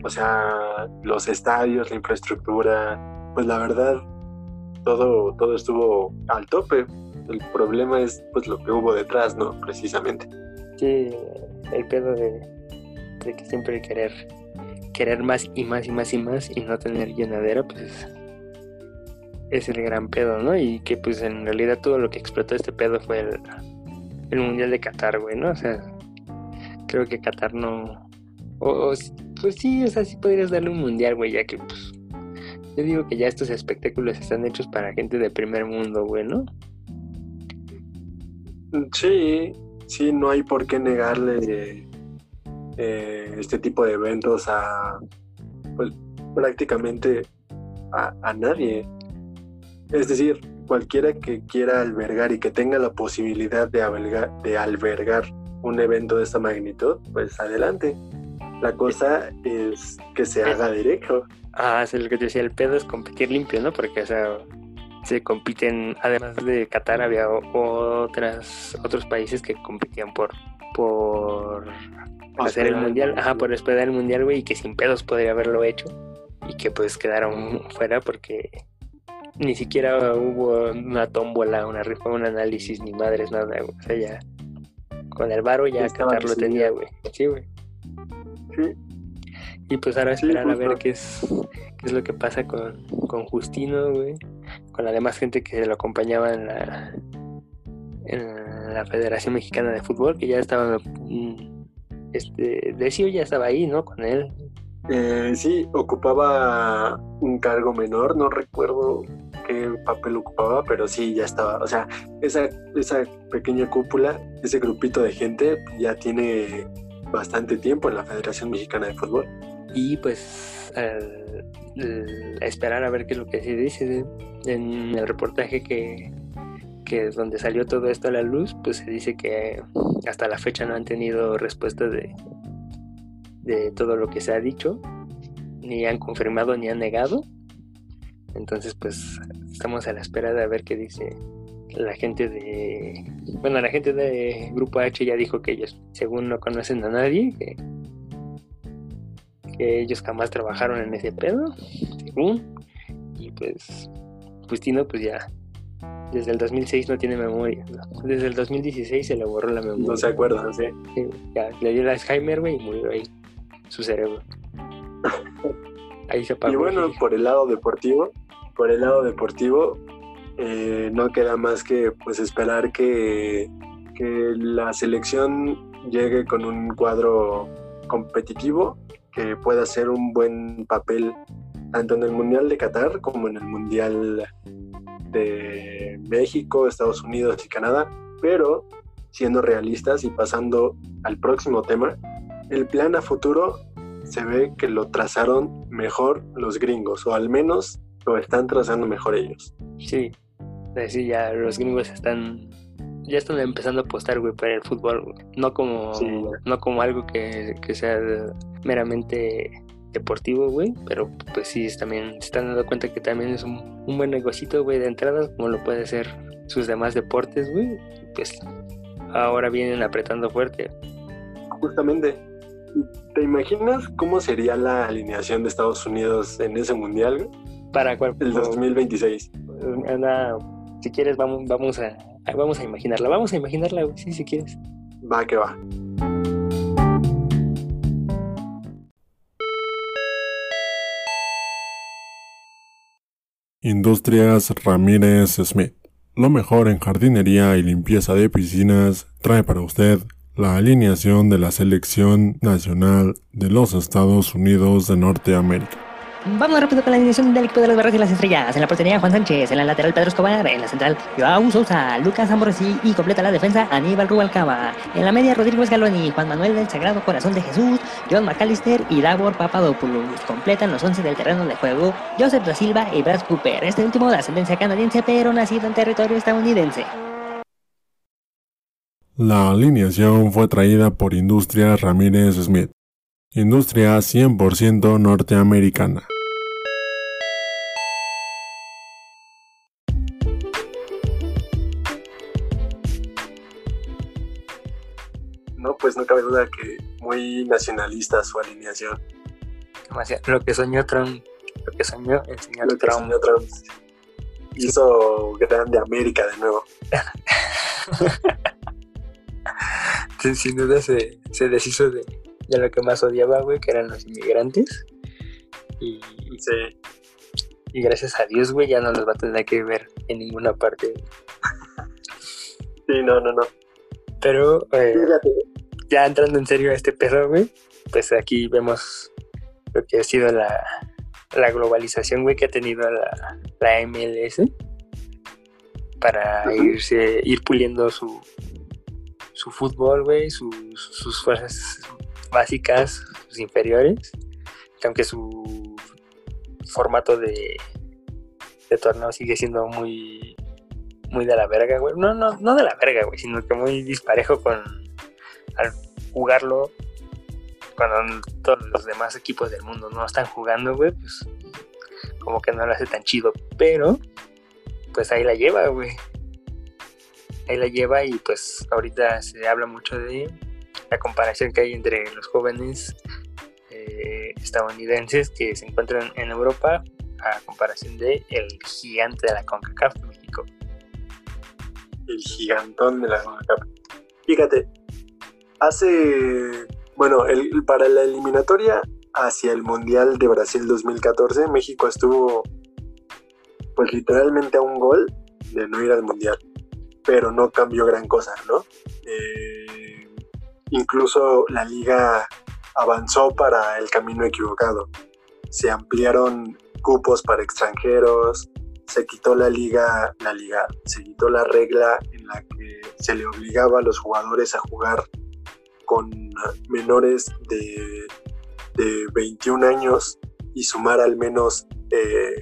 Speaker 1: o sea, los estadios, la infraestructura, pues la verdad, todo, todo estuvo al tope. El problema es pues lo que hubo detrás, ¿no? Precisamente.
Speaker 2: Sí, el pedo de, de que siempre querer querer más y más y más y más y no tener llenadera, pues es, el gran pedo, ¿no? Y que pues en realidad todo lo que explotó este pedo fue el, el Mundial de Qatar, güey, ¿no? O sea, creo que Qatar no... O, pues sí, o sea, sí podrías darle un Mundial, güey, ya que pues... Yo digo que ya estos espectáculos están hechos para gente de primer mundo, güey, ¿no?
Speaker 1: Sí, sí, no hay por qué negarle eh, este tipo de eventos a pues prácticamente a, a nadie. Es decir, cualquiera que quiera albergar y que tenga la posibilidad de albergar, de albergar un evento de esta magnitud, pues adelante. La cosa es que se haga derecho.
Speaker 2: Ah, es lo que te decía, el pedo es competir limpio, ¿no? Porque, o sea, se compiten, además de Qatar, había otras, otros países que competían por, por hacer el mundial, ajá, por hospedar el mundial, güey, y que sin pedos podría haberlo hecho, y que pues quedaron fuera porque ni siquiera hubo una tómbola, una rifa, un análisis, ni madres, nada, güey. O sea, ya con el varo ya Qatar lo tenía, güey. Sí, güey.
Speaker 1: Sí,
Speaker 2: Y pues ahora
Speaker 1: Sí,
Speaker 2: esperar a ver qué es, qué es lo que pasa con, con Justino, güey. Con la demás gente que lo acompañaba en la, en la Federación Mexicana de Fútbol, que ya estaba, mm, este, Decio ya estaba ahí, ¿no? Con él.
Speaker 1: Eh, sí, ocupaba un cargo menor, no recuerdo qué papel ocupaba, pero sí, ya estaba. O sea, esa, esa pequeña cúpula, ese grupito de gente ya tiene bastante tiempo en la Federación Mexicana de Fútbol.
Speaker 2: Y pues al- esperar a ver qué es lo que se dice en el reportaje que, que es donde salió todo esto a la luz, pues se dice que hasta la fecha no han tenido respuesta de, de todo lo que se ha dicho, ni han confirmado ni han negado. Entonces, pues estamos a la espera de ver qué dice la gente de. Bueno, la gente de Grupo H ya dijo que ellos, según no conocen a nadie, que, que ellos jamás trabajaron en ese pedo, según. Y pues, Justino, pues ya. Desde el 2006 no tiene memoria. ¿no? Desde el 2016 se le borró la memoria.
Speaker 1: No se acuerda, no sé.
Speaker 2: Sí, ya, le dio el Alzheimer, güey, y murió ahí su cerebro. <laughs> Ahí se apagó.
Speaker 1: Y bueno, por el lado deportivo, por el lado deportivo, eh, no queda más que pues esperar que, que la selección llegue con un cuadro competitivo que pueda hacer un buen papel tanto en el Mundial de Qatar como en el Mundial de México, Estados Unidos y Canadá, pero siendo realistas y pasando al próximo tema, el plan a futuro se ve que lo trazaron mejor los gringos, o al menos lo están trazando mejor ellos.
Speaker 2: Sí, eh, sí, ya los gringos están. Ya están empezando a apostar, güey, para el fútbol, güey. No como,
Speaker 1: Sí.
Speaker 2: no como algo que, que sea meramente deportivo, güey. Pero pues sí, también se están dando cuenta que también es un, un buen negocito, güey, de entrada, como lo puede ser sus demás deportes, güey. Pues ahora vienen apretando fuerte.
Speaker 1: Justamente, ¿te imaginas cómo sería la alineación de Estados Unidos en ese mundial,
Speaker 2: Para cual,
Speaker 1: el 2026?
Speaker 2: Anda, si quieres, vamos, vamos a, vamos a imaginarla. Vamos a imaginarla, güey, sí, si quieres.
Speaker 1: Va que va.
Speaker 6: Industrias Ramírez Smith. Lo mejor en jardinería y limpieza de piscinas trae para usted la alineación de la selección nacional de los Estados Unidos de Norteamérica.
Speaker 3: Vamos rápido con la alineación del equipo de los barras y las estrellas. En la portería, Juan Sánchez. En la lateral, Pedro Escobar. En la central, Joao Sousa, Lucas Ambrosí y completa la defensa, Aníbal Rubalcaba. En la media, Rodrigo Escaloni, Juan Manuel del Sagrado Corazón de Jesús, John McAllister y Davor Papadopoulos. Completan los 11 del terreno de juego, Joseph da Silva y Brad Cooper. Este último de ascendencia canadiense, pero nacido en territorio estadounidense.
Speaker 6: La alineación fue traída por Industrias Ramírez Smith. Industria 100% norteamericana.
Speaker 1: Pues no cabe duda que muy nacionalista su alineación.
Speaker 2: Demasiado. Lo que soñó Trump, lo que soñó el señor
Speaker 1: Lo que
Speaker 2: Trump.
Speaker 1: soñó Trump. Hizo grande América de nuevo. <laughs>
Speaker 2: Sí, sin duda se, se deshizo de, de lo que más odiaba, güey, que eran los inmigrantes. Y,
Speaker 1: Sí.
Speaker 2: y gracias a Dios, güey, ya no los va a tener que ver en ninguna parte. <laughs>
Speaker 1: Sí, no, no, no.
Speaker 2: Pero eh,
Speaker 1: Fíjate,
Speaker 2: ya entrando en serio a este pedo, güey, pues aquí vemos lo que ha sido la, la globalización, güey, que ha tenido la, la MLS para irse, ir puliendo su, su fútbol, güey, sus, sus fuerzas básicas, sus inferiores, que aunque su formato de, de torneo sigue siendo muy muy de la verga, güey. No, no, no de la verga, güey, sino que muy disparejo con al jugarlo cuando todos los demás equipos del mundo no están jugando, güey, pues como que no lo hace tan chido, pero pues ahí la lleva, güey. Ahí la lleva y pues ahorita se habla mucho de la comparación que hay entre los jóvenes eh, estadounidenses que se encuentran en Europa a comparación de el gigante de la CONCACAF, México.
Speaker 1: el gigantón de la CONCACAF. Fíjate, hace, bueno, el, para la eliminatoria hacia el Mundial de Brasil 2014, México estuvo pues literalmente a un gol de no ir al Mundial. pero no cambió gran cosa, ¿no? Eh, incluso la liga avanzó para el camino equivocado. Se ampliaron cupos para extranjeros, se quitó la liga, la liga, se quitó la regla en la que se le obligaba a los jugadores a jugar con menores de, de 21 años y sumar al menos eh,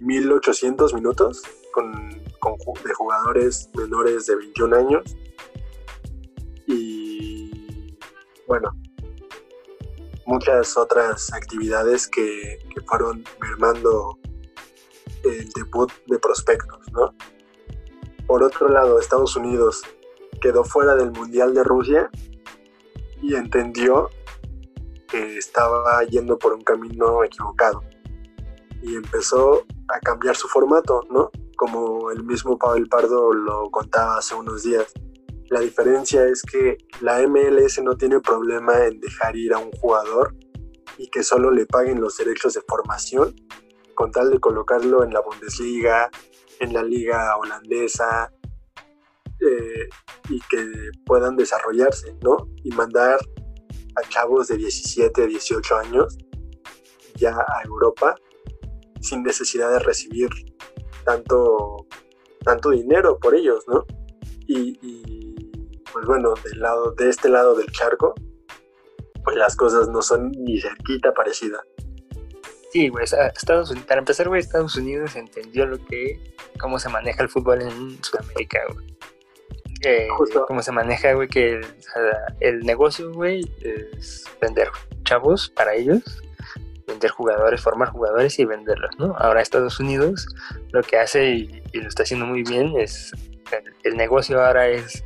Speaker 1: 1800 minutos con, de jugadores menores de 21 años. Y bueno, muchas otras actividades que, que fueron mermando el debut de prospectos, ¿no? Por otro lado, Estados Unidos quedó fuera del Mundial de Rusia y entendió que estaba yendo por un camino equivocado y empezó a cambiar su formato, ¿no? Como el mismo Pavel Pardo lo contaba hace unos días. La diferencia es que la MLS no tiene problema en dejar ir a un jugador y que solo le paguen los derechos de formación con tal de colocarlo en la Bundesliga, en la liga holandesa eh, y que puedan desarrollarse, ¿no? Y mandar a chavos de 17, 18 años ya a Europa sin necesidad de recibir tanto, tanto dinero por ellos, ¿no? Y, pues bueno, del lado, de este lado del charco, pues las cosas no son ni cerquita parecidas.
Speaker 2: Sí, güey, Estados Unidos, para empezar, güey, Estados Unidos entendió lo que, cómo se maneja el fútbol en Sudamérica, güey. Eh, cómo se maneja, güey, que el, negocio, güey, es vender chavos para ellos, vender jugadores, formar jugadores y venderlos, ¿no? Ahora Estados Unidos lo que hace, y, y lo está haciendo muy bien, es, el, el negocio ahora es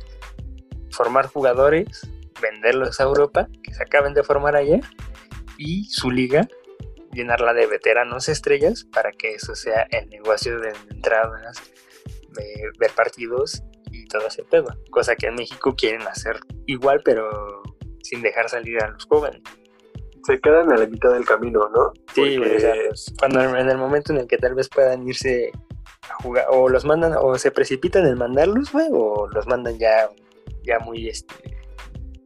Speaker 2: formar jugadores, venderlos a Europa, que se acaben de formar allá, y su liga llenarla de veteranos estrellas para que eso sea el negocio de entradas, de ver partidos todo ese pedo. Cosa que en México quieren hacer igual, pero sin dejar salir a los jóvenes.
Speaker 1: Se quedan a la mitad del camino, ¿no?
Speaker 2: Sí,
Speaker 1: Porque-
Speaker 2: güey, o sea, pues, cuando en el momento en el que tal vez puedan irse a jugar, o los mandan, o se precipitan en mandarlos, güey, o los mandan ya, ya muy, este,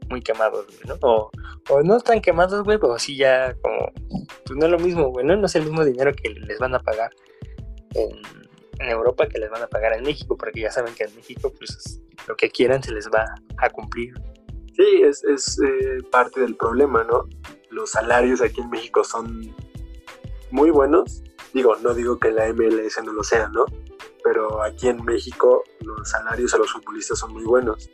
Speaker 2: muy quemados, güey, ¿no? O, o no tan quemados, güey, pero sí ya como, pues no es lo mismo, güey, ¿no? No es el mismo dinero que les van a pagar en, en Europa que les van a pagar en México, porque ya saben que en México, pues, lo que quieran se les va a cumplir.
Speaker 1: Sí, es, es eh, parte del problema, ¿no? Los salarios aquí en México son muy buenos. Digo, no digo que la MLS no lo sea, ¿no? Pero aquí en México los salarios a los futbolistas son muy buenos.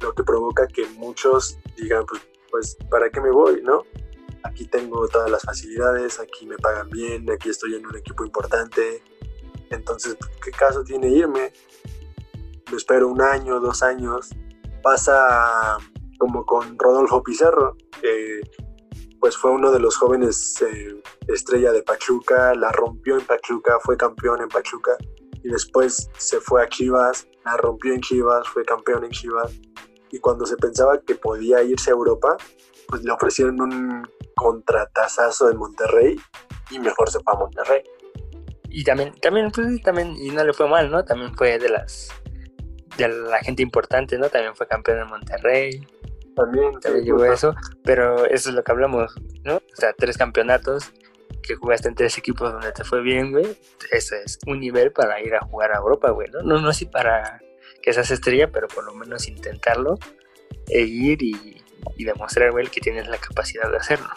Speaker 1: Lo que provoca que muchos digan, pues, pues ¿para qué me voy, no? Aquí tengo todas las facilidades, aquí me pagan bien, aquí estoy en un equipo importante. Entonces, ¿qué caso tiene irme? Me espero un año, dos años. Pasa como con Rodolfo Pizarro, que pues fue uno de los jóvenes eh, estrella de Pachuca, la rompió en Pachuca, fue campeón en Pachuca y después se fue a Chivas, la rompió en Chivas, fue campeón en Chivas y cuando se pensaba que podía irse a Europa, pues le ofrecieron un contratazazo en Monterrey y mejor se fue a Monterrey.
Speaker 2: Y también, también, pues, también, y no le fue mal, ¿no? También fue de las, de la gente importante, ¿no? También fue campeón en Monterrey,
Speaker 1: También,
Speaker 2: también
Speaker 1: sí,
Speaker 2: llegó eso, pero eso es lo que hablamos, ¿no? O sea, tres campeonatos, que jugaste en tres equipos donde te fue bien, güey, ese es un nivel para ir a jugar a Europa, güey, ¿no? No, no así para que seas estrella, pero por lo menos intentarlo e ir y, y demostrar, güey, que tienes la capacidad de hacerlo.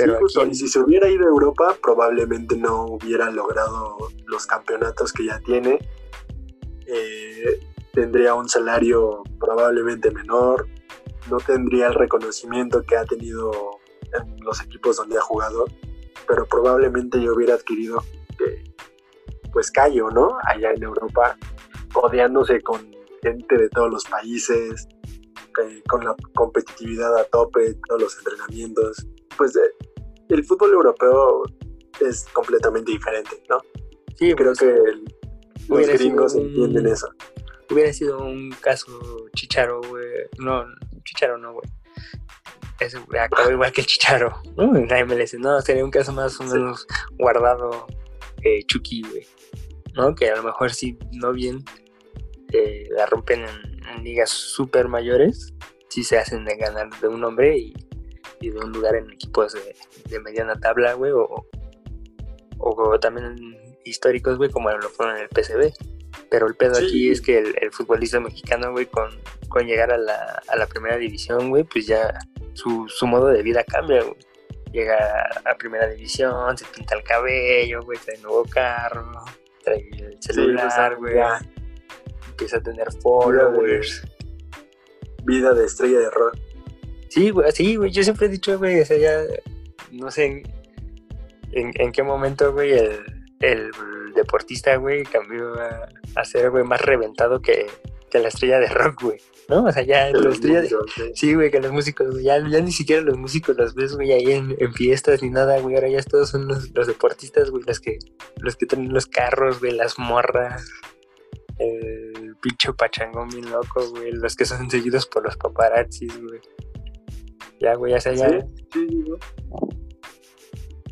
Speaker 2: Pero aquí
Speaker 1: justo, y si se hubiera ido a Europa, probablemente no hubiera logrado los campeonatos que ya tiene. Eh, tendría un salario probablemente menor, no tendría el reconocimiento que ha tenido en los equipos donde ha jugado, pero probablemente yo hubiera adquirido eh, pues callo, ¿no? Allá en Europa, codeándose con gente de todos los países, eh, con la competitividad a tope, todos los entrenamientos. Pues eh, el fútbol europeo es completamente diferente, ¿no?
Speaker 2: sí,
Speaker 1: Creo
Speaker 2: güey,
Speaker 1: que el- los gringos
Speaker 2: un-
Speaker 1: entienden eso.
Speaker 2: hubiera sido un caso Chicharo, güey. No, Chicharo no, güey. Güey acabó <laughs> igual que el Chicharo, ¿no? En la MLS. No, sería un caso más o
Speaker 1: Sí.
Speaker 2: menos guardado eh, Chucky, güey. ¿No? Que a lo mejor sí, no bien. eh, la rompen en, en ligas super mayores, sí se hacen de ganar de un hombre y, y de un lugar en equipos de, de mediana tabla, güey, o, o también históricos, güey, como lo fueron en el PCB. Pero el pedo
Speaker 1: Sí.
Speaker 2: aquí es que el, el futbolista mexicano, güey, con, con llegar a la, a la primera división, güey, pues ya su, su modo de vida cambia, güey. Llega a primera división, se pinta el cabello, güey, trae nuevo carro, trae el celular, güey. empieza a tener followers.
Speaker 1: Vida de estrella de rock.
Speaker 2: Sí, güey, sí, güey, yo siempre he dicho, güey, o sea, ya, no sé en, en, en qué momento, güey, el, el deportista, güey, cambió a, a ser, güey, más reventado que, que la estrella de rock, güey, ¿no? O sea, ya la estrella de...
Speaker 1: sí.
Speaker 2: Güey, que los músicos, güey, ya, ya ni siquiera los músicos los ves, güey, ahí en, en fiestas ni nada, güey, ahora ya todos son los, los deportistas, güey, los que, los que traen los carros, güey, las morras, el pinche pachangón bien loco, güey, los que son seguidos por los paparazzis, güey. Ya, güey, ya sea, ya,
Speaker 1: Sí, ¿no?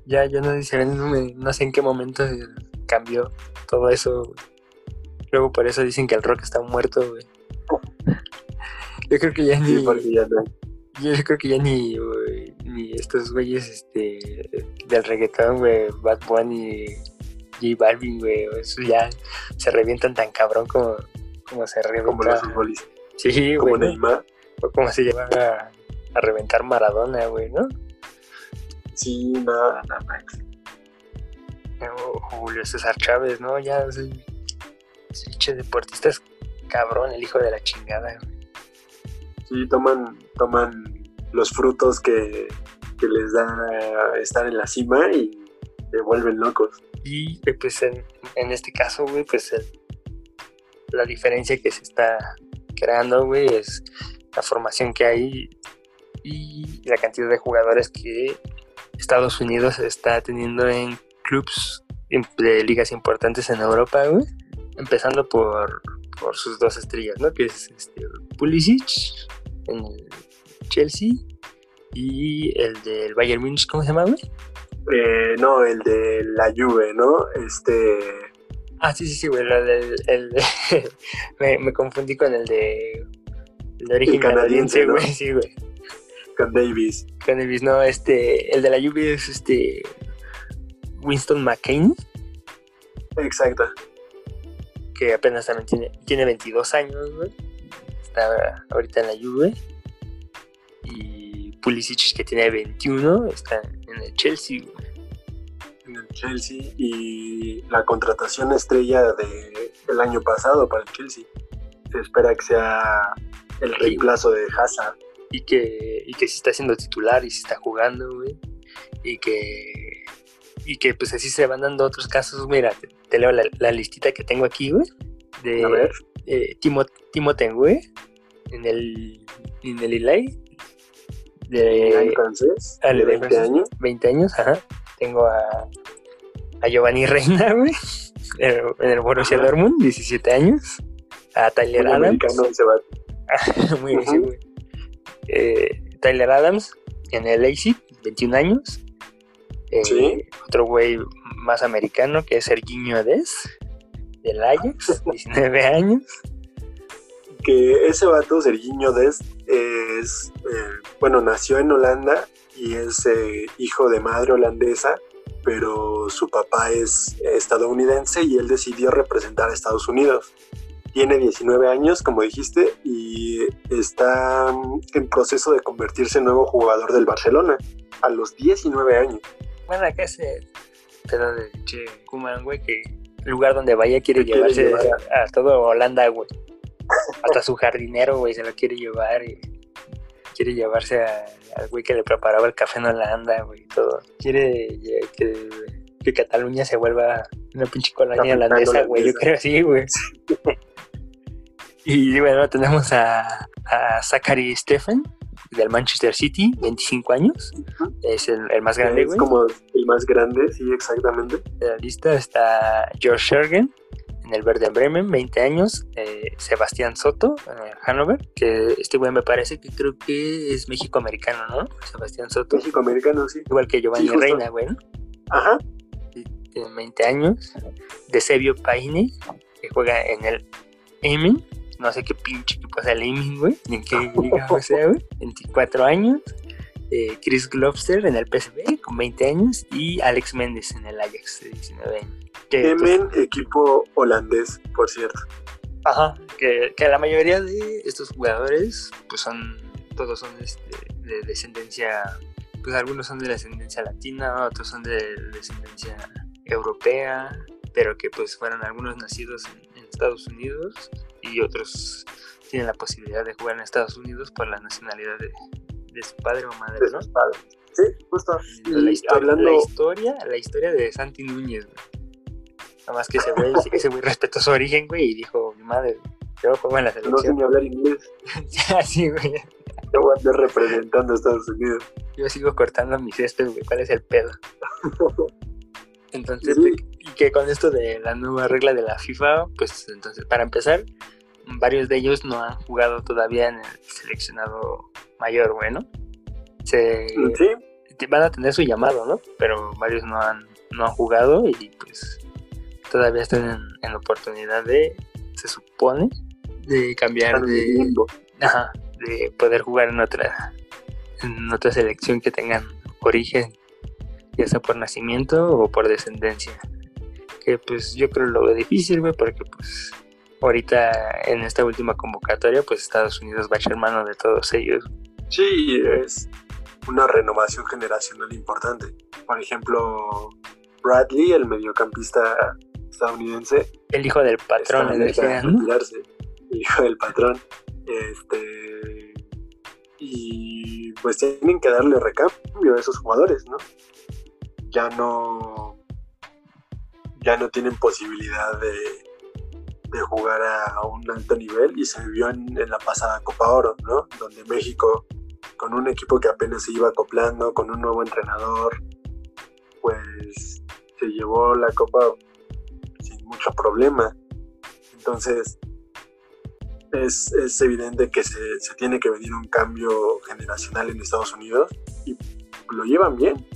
Speaker 2: ya, ya no no, sé en qué momento cambió todo eso, güey. Luego por eso dicen que el rock está muerto, güey. Yo creo que ya ni...
Speaker 1: Sí, porque ya no.
Speaker 2: Yo creo que ya ni, güey, ni estos güeyes este, del reggaetón, güey, Bad Bunny, J Balvin, güey, o eso ya se revientan tan cabrón como, como se
Speaker 1: Como los futbolistas.
Speaker 2: Sí,
Speaker 1: Como
Speaker 2: güey, ¿no?
Speaker 1: Neymar.
Speaker 2: O como se lleva a, reventar Maradona, güey, ¿no?
Speaker 1: Sí, nada, nada más.
Speaker 2: O Julio César Chávez, ¿no? Ya, ese pinche deportista es cabrón, el hijo de la chingada, güey.
Speaker 1: Sí, toman, toman los frutos que, que les da estar en la cima y se vuelven locos.
Speaker 2: Y eh, pues en, en este caso, güey, pues el- la diferencia que se está creando, güey, es la formación que hay y la cantidad de jugadores que Estados Unidos está teniendo en clubs im- de ligas importantes en Europa, güey. Empezando por, por sus dos estrellas, ¿no? Que es este, Pulisic en el Chelsea y el del Bayern Munich, ¿cómo se llama, güey?
Speaker 1: Eh, no, el de la Juve, ¿no? Este,
Speaker 2: Ah, sí, sí, sí, güey. del- el, <laughs> me, me confundí con el de. El de origen
Speaker 1: El canadiense,
Speaker 2: canadiense,
Speaker 1: ¿no?
Speaker 2: güey. Sí, güey.
Speaker 1: Con Davis.
Speaker 2: Con no, este. El de la lluvia es este. Winston McCain,
Speaker 1: Exacto.
Speaker 2: que apenas también tiene, tiene 22 años, güey. Está ahorita en la lluvia. Y Pulisic, que tiene 21, está en el Chelsea, güey.
Speaker 1: En el Chelsea y la contratación estrella de, del año pasado para el Chelsea. Se espera que sea el reemplazo de Hazard.
Speaker 2: Y que, y que sí está siendo titular y sí está jugando, güey. Y que, y que pues así se van dando otros casos. Mira, te, te leo la, la listita que tengo aquí, güey. De
Speaker 1: A ver.
Speaker 2: eh, Timo, Timo Tengue en el, en el Ilay.
Speaker 1: en
Speaker 2: De
Speaker 1: francés,
Speaker 2: ah,
Speaker 1: de
Speaker 2: de
Speaker 1: 20
Speaker 2: francés.
Speaker 1: años.
Speaker 2: 20 años, ajá. Tengo a, a Giovanni Reina, <laughs> güey. En el Borussia. Dortmund, 17 años. A Tyler
Speaker 1: Un
Speaker 2: Adams.
Speaker 1: americano se va. <laughs>
Speaker 2: Muy bien, güey. Eh, Tyler Adams en el AC, 21 años. Eh,
Speaker 1: Sí.
Speaker 2: Otro güey más americano que es Serginho Des, del Ajax, <laughs> 19 años.
Speaker 1: que ese vato, Serginho Dest, es, eh, bueno, nació en Holanda y es eh, hijo de madre holandesa, pero su papá es estadounidense y él decidió representar a Estados Unidos. Tiene 19 años, como dijiste, y está mm, en proceso de convertirse en nuevo jugador del Barcelona a los 19 años.
Speaker 2: Bueno, acá ese pedo de che Kuman, güey, que el lugar donde vaya quiere llevarse
Speaker 1: llevar.
Speaker 2: a, a todo Holanda, güey. Hasta su jardinero, güey, se lo quiere llevar y quiere llevarse a- al güey que le preparaba el café en Holanda, güey, todo. Quiere que, que Cataluña se vuelva una pinche colonia holandesa, güey, yo creo así, güey. <laughs> Y bueno, tenemos a, a Zachary Stephen del Manchester City, 25 años. Es el, el más grande,
Speaker 1: es
Speaker 2: güey
Speaker 1: como el más grande, sí, exactamente.
Speaker 2: de la lista está George Schergen en el Verde Bremen, 20 años. eh, Sebastián Soto en el Hannover, que este güey me parece que creo que es México-americano, ¿no? Sebastián Soto.
Speaker 1: México-americano, sí.
Speaker 2: Igual que Giovanni
Speaker 1: Sí.
Speaker 2: Reina, güey, ¿no?
Speaker 1: Ajá.
Speaker 2: Tiene 20 años. De Sebio Paine, que juega en el Emen, no sé qué pinche equipo sea Leiming, güey, ni en qué liga sea, güey, 24 años. Eh, Chris Globster en el PSV con 20 años y Alex Méndez en el Ajax de 19 años. Que, pues,
Speaker 1: Emen, equipo holandés, por cierto.
Speaker 2: Ajá, que, que la mayoría de estos jugadores, pues son, todos son este, de descendencia, pues algunos son de descendencia latina, otros son de descendencia europea, pero que pues fueron algunos nacidos en, en Estados Unidos y otros tienen la posibilidad de jugar en Estados Unidos por la nacionalidad de, de su padre o madre,
Speaker 1: de
Speaker 2: ¿no?
Speaker 1: padres. Sí, justo.
Speaker 2: la,
Speaker 1: Y
Speaker 2: historia,
Speaker 1: hablando,
Speaker 2: la historia, la historia de Santi Núñez, güey. Nada más que ese güey, <laughs> ese güey respetó su origen, güey, y dijo, mi madre, yo juego en la
Speaker 1: no sé
Speaker 2: selección.
Speaker 1: ni hablar inglés, <laughs>
Speaker 2: Así, güey.
Speaker 1: yo voy a andar representando a Estados Unidos.
Speaker 2: Yo sigo cortando mis césped, güey. ¿Cuál es el pedo? <laughs> Entonces,
Speaker 1: Sí.
Speaker 2: y que con esto de la nueva regla de la FIFA, pues entonces, para empezar, varios de ellos no han jugado todavía en el seleccionado mayor, güey, ¿no? Se,
Speaker 1: Sí,
Speaker 2: van a tener su llamado, ¿no? Pero varios no han, no han jugado y pues todavía están en, en la oportunidad de, se supone, de cambiar de, ajá, de poder jugar en otra, en otra selección que tengan origen, ya sea por nacimiento o por descendencia. Que pues yo creo lo difícil, güey, porque pues ahorita en esta última convocatoria, pues Estados Unidos va a echar mano de todos ellos.
Speaker 1: Sí, es una renovación generacional importante. Por ejemplo, Bradley, el mediocampista estadounidense,
Speaker 2: El hijo del patrón,
Speaker 1: el hijo del patrón. Este, y pues tienen que darle recambio a esos jugadores, ¿no? Ya no, ya no tienen posibilidad de, de jugar a un alto nivel y se vio en, la pasada Copa Oro, ¿no? Donde México, con un equipo que apenas se iba acoplando, con un nuevo entrenador, pues se llevó la Copa sin mucho problema. Entonces, es, es evidente que se, se tiene que venir un cambio generacional en Estados Unidos y lo llevan bien.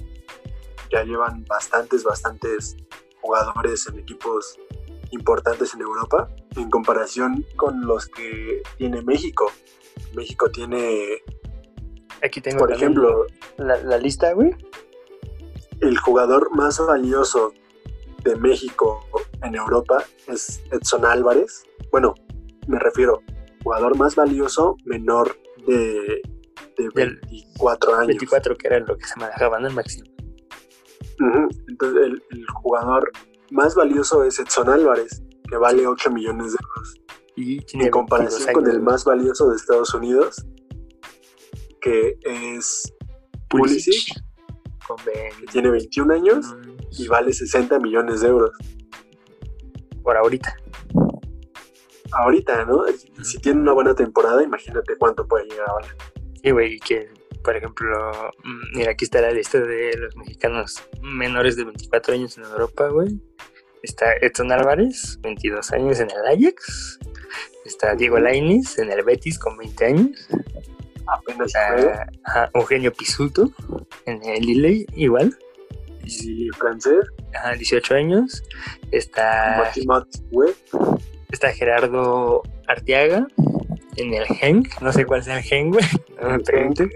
Speaker 1: Ya llevan bastantes, bastantes jugadores en equipos importantes en Europa en comparación con los que tiene México. México tiene,
Speaker 2: Aquí tengo
Speaker 1: por ejemplo,
Speaker 2: la, la lista, güey.
Speaker 1: el jugador más valioso de México en Europa es Edson Álvarez. Bueno, me refiero, jugador más valioso menor de, de
Speaker 2: Del
Speaker 1: 24 años.
Speaker 2: 24 que era lo que se manejaba, ¿no? El máximo.
Speaker 1: Entonces, el, el jugador más valioso es Edson Álvarez, que vale 8 millones de euros.
Speaker 2: Y
Speaker 1: En comparación
Speaker 2: 22
Speaker 1: con el más valioso de Estados Unidos, que es
Speaker 2: Pulisic,
Speaker 1: que tiene 21 años y vale 60 millones de euros.
Speaker 2: por ahorita.
Speaker 1: Ahorita, ¿no? Si tiene una buena temporada, imagínate cuánto puede llegar a valer.
Speaker 2: Sí, güey, y que, por ejemplo, mm, mira, aquí está la lista de los mexicanos menores de 24 años en Europa, güey. Está Edson Álvarez, 22 años en el Ajax. Está Diego Lainez en el Betis con 20 años.
Speaker 1: Apenas.
Speaker 2: Está ajá, Eugenio Pisuto en el Lille, igual.
Speaker 1: Y francés,
Speaker 2: Ajá, 18 años. Está, está Gerardo Arteaga en el Genk. No sé cuál sea el Genk, güey. No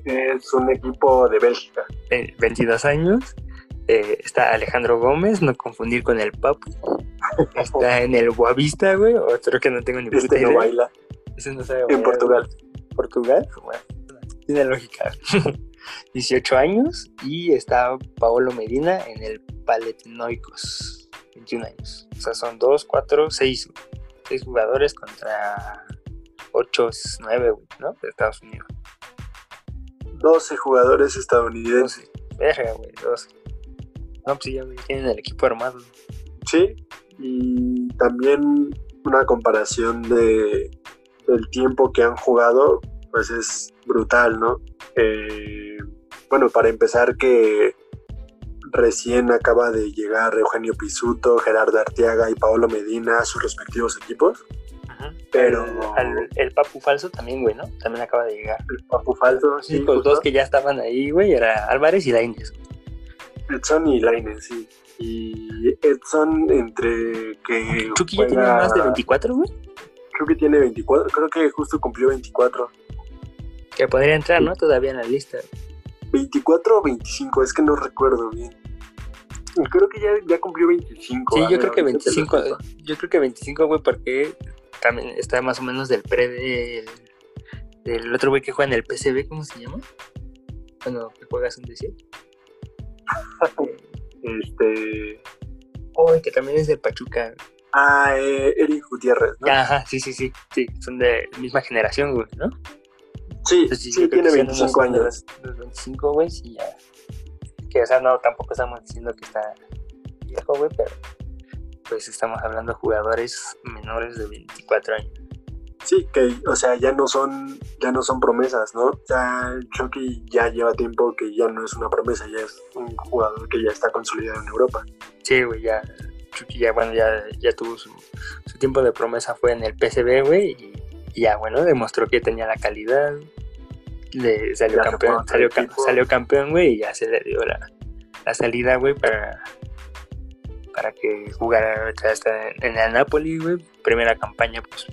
Speaker 1: es un equipo de Bélgica.
Speaker 2: eh, 22 años. Eh, está Alejandro Gómez, no confundir con el Papu. Está en el Boavista, güey. Otro que no tengo ni puta
Speaker 1: Este no
Speaker 2: idea.
Speaker 1: baila
Speaker 2: Ese no sabe
Speaker 1: en Portugal.
Speaker 2: güey. ¿Portugal? Bueno, tiene lógica. <laughs> 18 años. Y está Paolo Medina en el Paletinoicos. 21 años. O sea, son 2, 4, 6. 6 jugadores contra 8, 9, güey, ¿no? De Estados Unidos.
Speaker 1: 12 jugadores estadounidenses.
Speaker 2: 12. Verga, güey, 12. No, pues ya tienen el equipo armado.
Speaker 1: Sí, y también una comparación de del tiempo que han jugado, pues es brutal, ¿no? Eh, bueno, para empezar que recién acaba de llegar Eugenio Pisuto, Gerardo Arteaga y Paolo Medina a sus respectivos equipos, pero
Speaker 2: Al- el Papu Falso también, güey, ¿no? También acaba de llegar.
Speaker 1: el Papu Falso,
Speaker 2: Sí, los
Speaker 1: justo,
Speaker 2: dos que ya estaban ahí, güey, era Álvarez y Lainez.
Speaker 1: Edson y Lainez, sí. Y Edson entre que
Speaker 2: Chucky ya tiene más de 24, güey.
Speaker 1: creo que tiene 24, creo que justo cumplió 24.
Speaker 2: Que podría entrar, ¿no? Todavía en la lista.
Speaker 1: 24 o 25, es que no recuerdo bien. Creo que ya, ya cumplió 25.
Speaker 2: Sí, yo
Speaker 1: ver,
Speaker 2: creo que
Speaker 1: ahorita te lo
Speaker 2: 25,
Speaker 1: digo.
Speaker 2: yo creo que 25, güey, porque también está más o menos del pre del, del otro güey que juega en el PCB, ¿cómo se llama? Bueno, que juegas un decir.
Speaker 1: Este.
Speaker 2: Oh, que también es del Pachuca.
Speaker 1: Ah, eh, Eric Gutiérrez, ¿no?
Speaker 2: Ajá, sí, sí, sí, sí, son de misma generación, güey, ¿no?
Speaker 1: Sí,
Speaker 2: Entonces,
Speaker 1: sí,
Speaker 2: creo
Speaker 1: tiene
Speaker 2: que sean
Speaker 1: 25
Speaker 2: unos-
Speaker 1: años.
Speaker 2: Los 25, güey, sí, ya. Que, o sea, no, tampoco estamos diciendo que está viejo, güey, pero pues estamos hablando de jugadores menores de 24 años.
Speaker 1: Sí, que, o sea, ya no son, ya no son promesas, ¿no? Ya Chucky ya lleva tiempo que ya no es una promesa, ya es un jugador que ya está consolidado en Europa.
Speaker 2: Sí, güey, ya. Chucky ya, bueno, ya, ya tuvo su, su tiempo de promesa, fue en el PCB, güey, y, y ya, bueno, demostró que tenía la calidad. Le salió
Speaker 1: Ya
Speaker 2: campeón, salió, salió campeón, güey, y ya se le dio la, la salida, güey, para, para que jugara vez en, el Napoli, güey. Primera campaña, pues,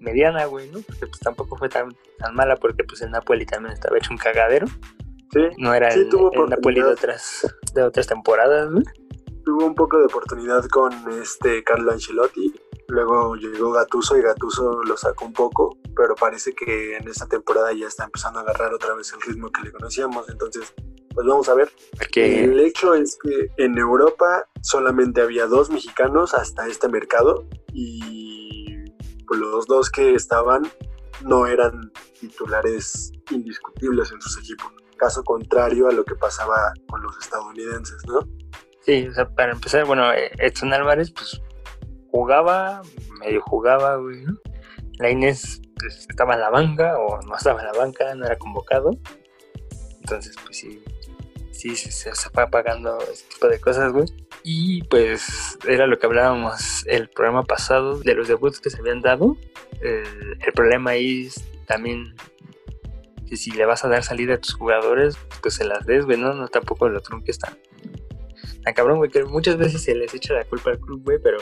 Speaker 2: mediana, güey, ¿no? Porque pues tampoco fue tan, tan mala, porque pues el Napoli también estaba hecho un cagadero.
Speaker 1: Sí,
Speaker 2: No era
Speaker 1: Sí,
Speaker 2: el,
Speaker 1: tuvo
Speaker 2: el Napoli de otras, de otras temporadas, güey.
Speaker 1: tuvo un poco de oportunidad con este Carlo Ancelotti. Luego llegó Gatuso y Gatuso lo sacó un poco, pero parece que en esta temporada ya está empezando a agarrar otra vez el ritmo que le conocíamos. Entonces, pues vamos a ver.
Speaker 2: Porque
Speaker 1: El hecho es que en Europa solamente había dos mexicanos hasta este mercado y pues, los dos que estaban no eran titulares indiscutibles en sus equipos. Caso contrario a lo que pasaba con los estadounidenses, ¿no?
Speaker 2: Sí, o sea, para empezar, bueno, eh, Edson Álvarez, pues jugaba, medio jugaba, güey, ¿no? La Inés pues, estaba en la banca o no estaba en la banca, no era convocado. Entonces, pues sí, sí, sí, se, se fue apagando ese tipo de cosas, güey. Y pues era lo que hablábamos el programa pasado de los debuts que se habían dado. Eh, el problema ahí es también que si le vas a dar salida a tus jugadores, pues se las des, güey, ¿no? No tampoco lo trunques tan, tan cabrón, güey, que muchas veces se les echa la culpa al club, güey, pero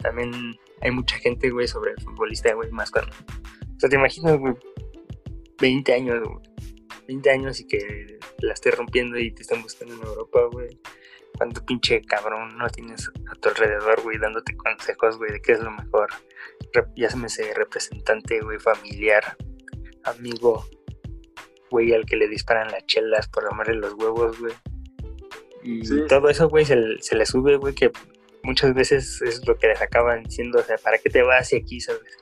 Speaker 2: también hay mucha gente, güey, sobre el futbolista, güey, más cuando... O sea, te imaginas, güey, 20 años, güey, 20 años y que la estés rompiendo y te están buscando en Europa, güey. Cuánto pinche cabrón no tienes a tu alrededor, güey, dándote consejos, güey, de qué es lo mejor. Rep- ya se me sé representante, güey, familiar, amigo, güey, al que le disparan las chelas por amarle los huevos, güey. Y
Speaker 1: Sí.
Speaker 2: todo eso, güey, se, le- se le sube, güey, que muchas veces es lo que les acaban diciendo, o sea, ¿para qué te vas si aquí, sabes?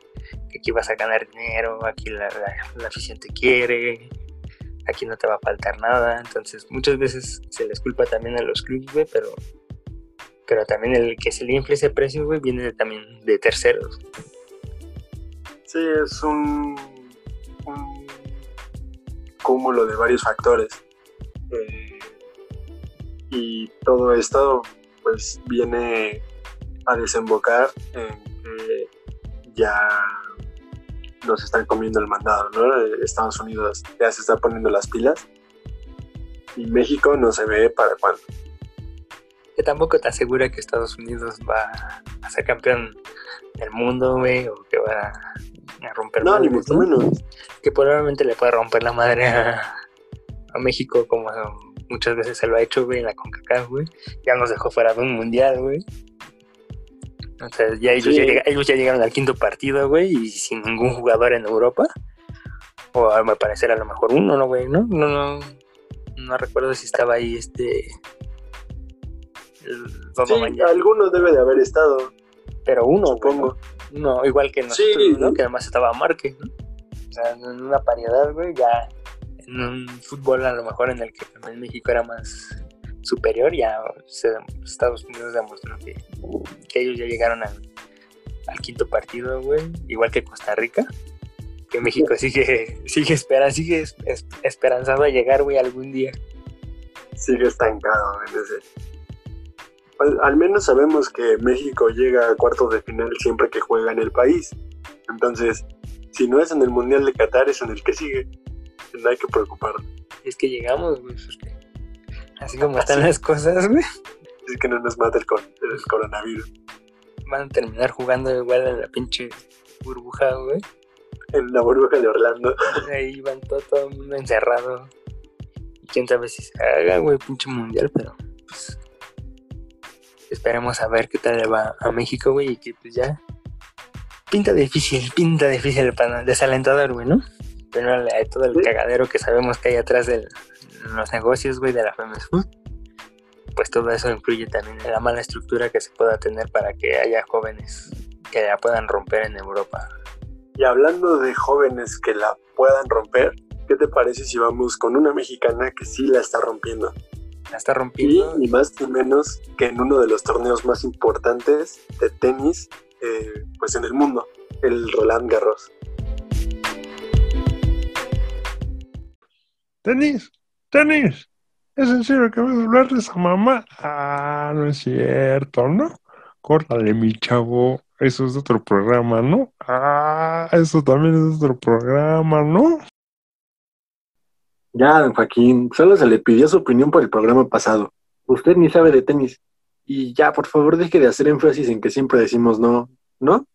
Speaker 2: Que aquí vas a ganar dinero, aquí la, la, la afición te quiere, aquí no te va a faltar nada. Entonces, muchas veces se les culpa también a los clubes, güey, pero, pero también el que se le infle ese precio, güey, viene de- también de terceros.
Speaker 1: Sí, es un, cúmulo de varios factores. Eh, y todo esto pues viene a desembocar en que ya nos están comiendo el mandado, ¿no? Eh, Estados Unidos ya se está poniendo las pilas y México no se ve para cuándo.
Speaker 2: Que tampoco te asegura que Estados Unidos va a ser campeón del mundo, güey, o que va a romper
Speaker 1: No, ni mucho
Speaker 2: ¿no?
Speaker 1: menos.
Speaker 2: que probablemente le pueda romper la madre a, a México como muchas veces se lo ha hecho, güey, en la CONCACAF, güey. Ya nos dejó fuera de un mundial, güey. O sea, ya ellos,
Speaker 1: Sí.
Speaker 2: ya, llega- ellos ya llegaron al quinto partido, güey, y sin ningún jugador en Europa. O a me parecer a lo mejor uno, ¿no, güey? No, no, no, no recuerdo si estaba ahí este... El
Speaker 1: Sí, alguno debe de haber estado,
Speaker 2: pero uno,
Speaker 1: supongo.
Speaker 2: ¿no? No, igual que nosotros,
Speaker 1: Sí.
Speaker 2: ¿no? Que además estaba Márquez, ¿no? O sea, en una paridad, güey, ya en un fútbol a lo mejor en el que también México era más superior, ya se- Estados Unidos demostró que, que ellos ya llegaron al, al quinto partido, güey, igual que Costa Rica. Que México sigue, sigue esperando, sigue es- es- esperanzado a llegar, güey, algún día.
Speaker 1: sigue estancado en ese. Al, al menos sabemos que México llega a cuartos de final siempre que juega en el país. Entonces, si no es en el Mundial de Qatar, es en el que sigue. No hay que preocuparnos.
Speaker 2: Es que llegamos, güey, porque así como están las cosas, güey.
Speaker 1: Es que no nos mata el, el coronavirus.
Speaker 2: van a terminar jugando igual en la pinche burbuja, güey.
Speaker 1: En la burbuja de Orlando. <laughs>
Speaker 2: Ahí van todo, todo el mundo encerrado. Y quién sabe si se haga, güey, pinche mundial, pero pues. Esperemos a ver qué tal le va a México, güey, y que pues ya. Pinta difícil, pinta difícil para desalentador, güey, ¿no? Pero a todo el cagadero que sabemos que hay atrás de los negocios, güey, de la Famous Food. Pues todo eso influye también en la mala estructura que se pueda tener para que haya jóvenes que la puedan romper en Europa.
Speaker 1: Y hablando de jóvenes que la puedan romper, ¿qué te parece si vamos con una mexicana que sí la está rompiendo?
Speaker 2: La está
Speaker 1: Y
Speaker 2: rompiendo.
Speaker 1: ni más ni menos que en uno de los torneos más importantes de tenis eh, pues en el mundo, el Roland Garros.
Speaker 4: Tenis, tenis. ¿Es en serio que vas a hablar de esa mamá? Ah, no es cierto, ¿no? Córtale, mi chavo. Eso es otro programa, ¿no? Ah, eso también es otro programa, ¿no?
Speaker 1: Ya, don Joaquín, solo se le pidió su opinión por el programa pasado. Usted ni sabe de tenis. Y ya, por favor, deje de hacer énfasis en que siempre decimos no, ¿no?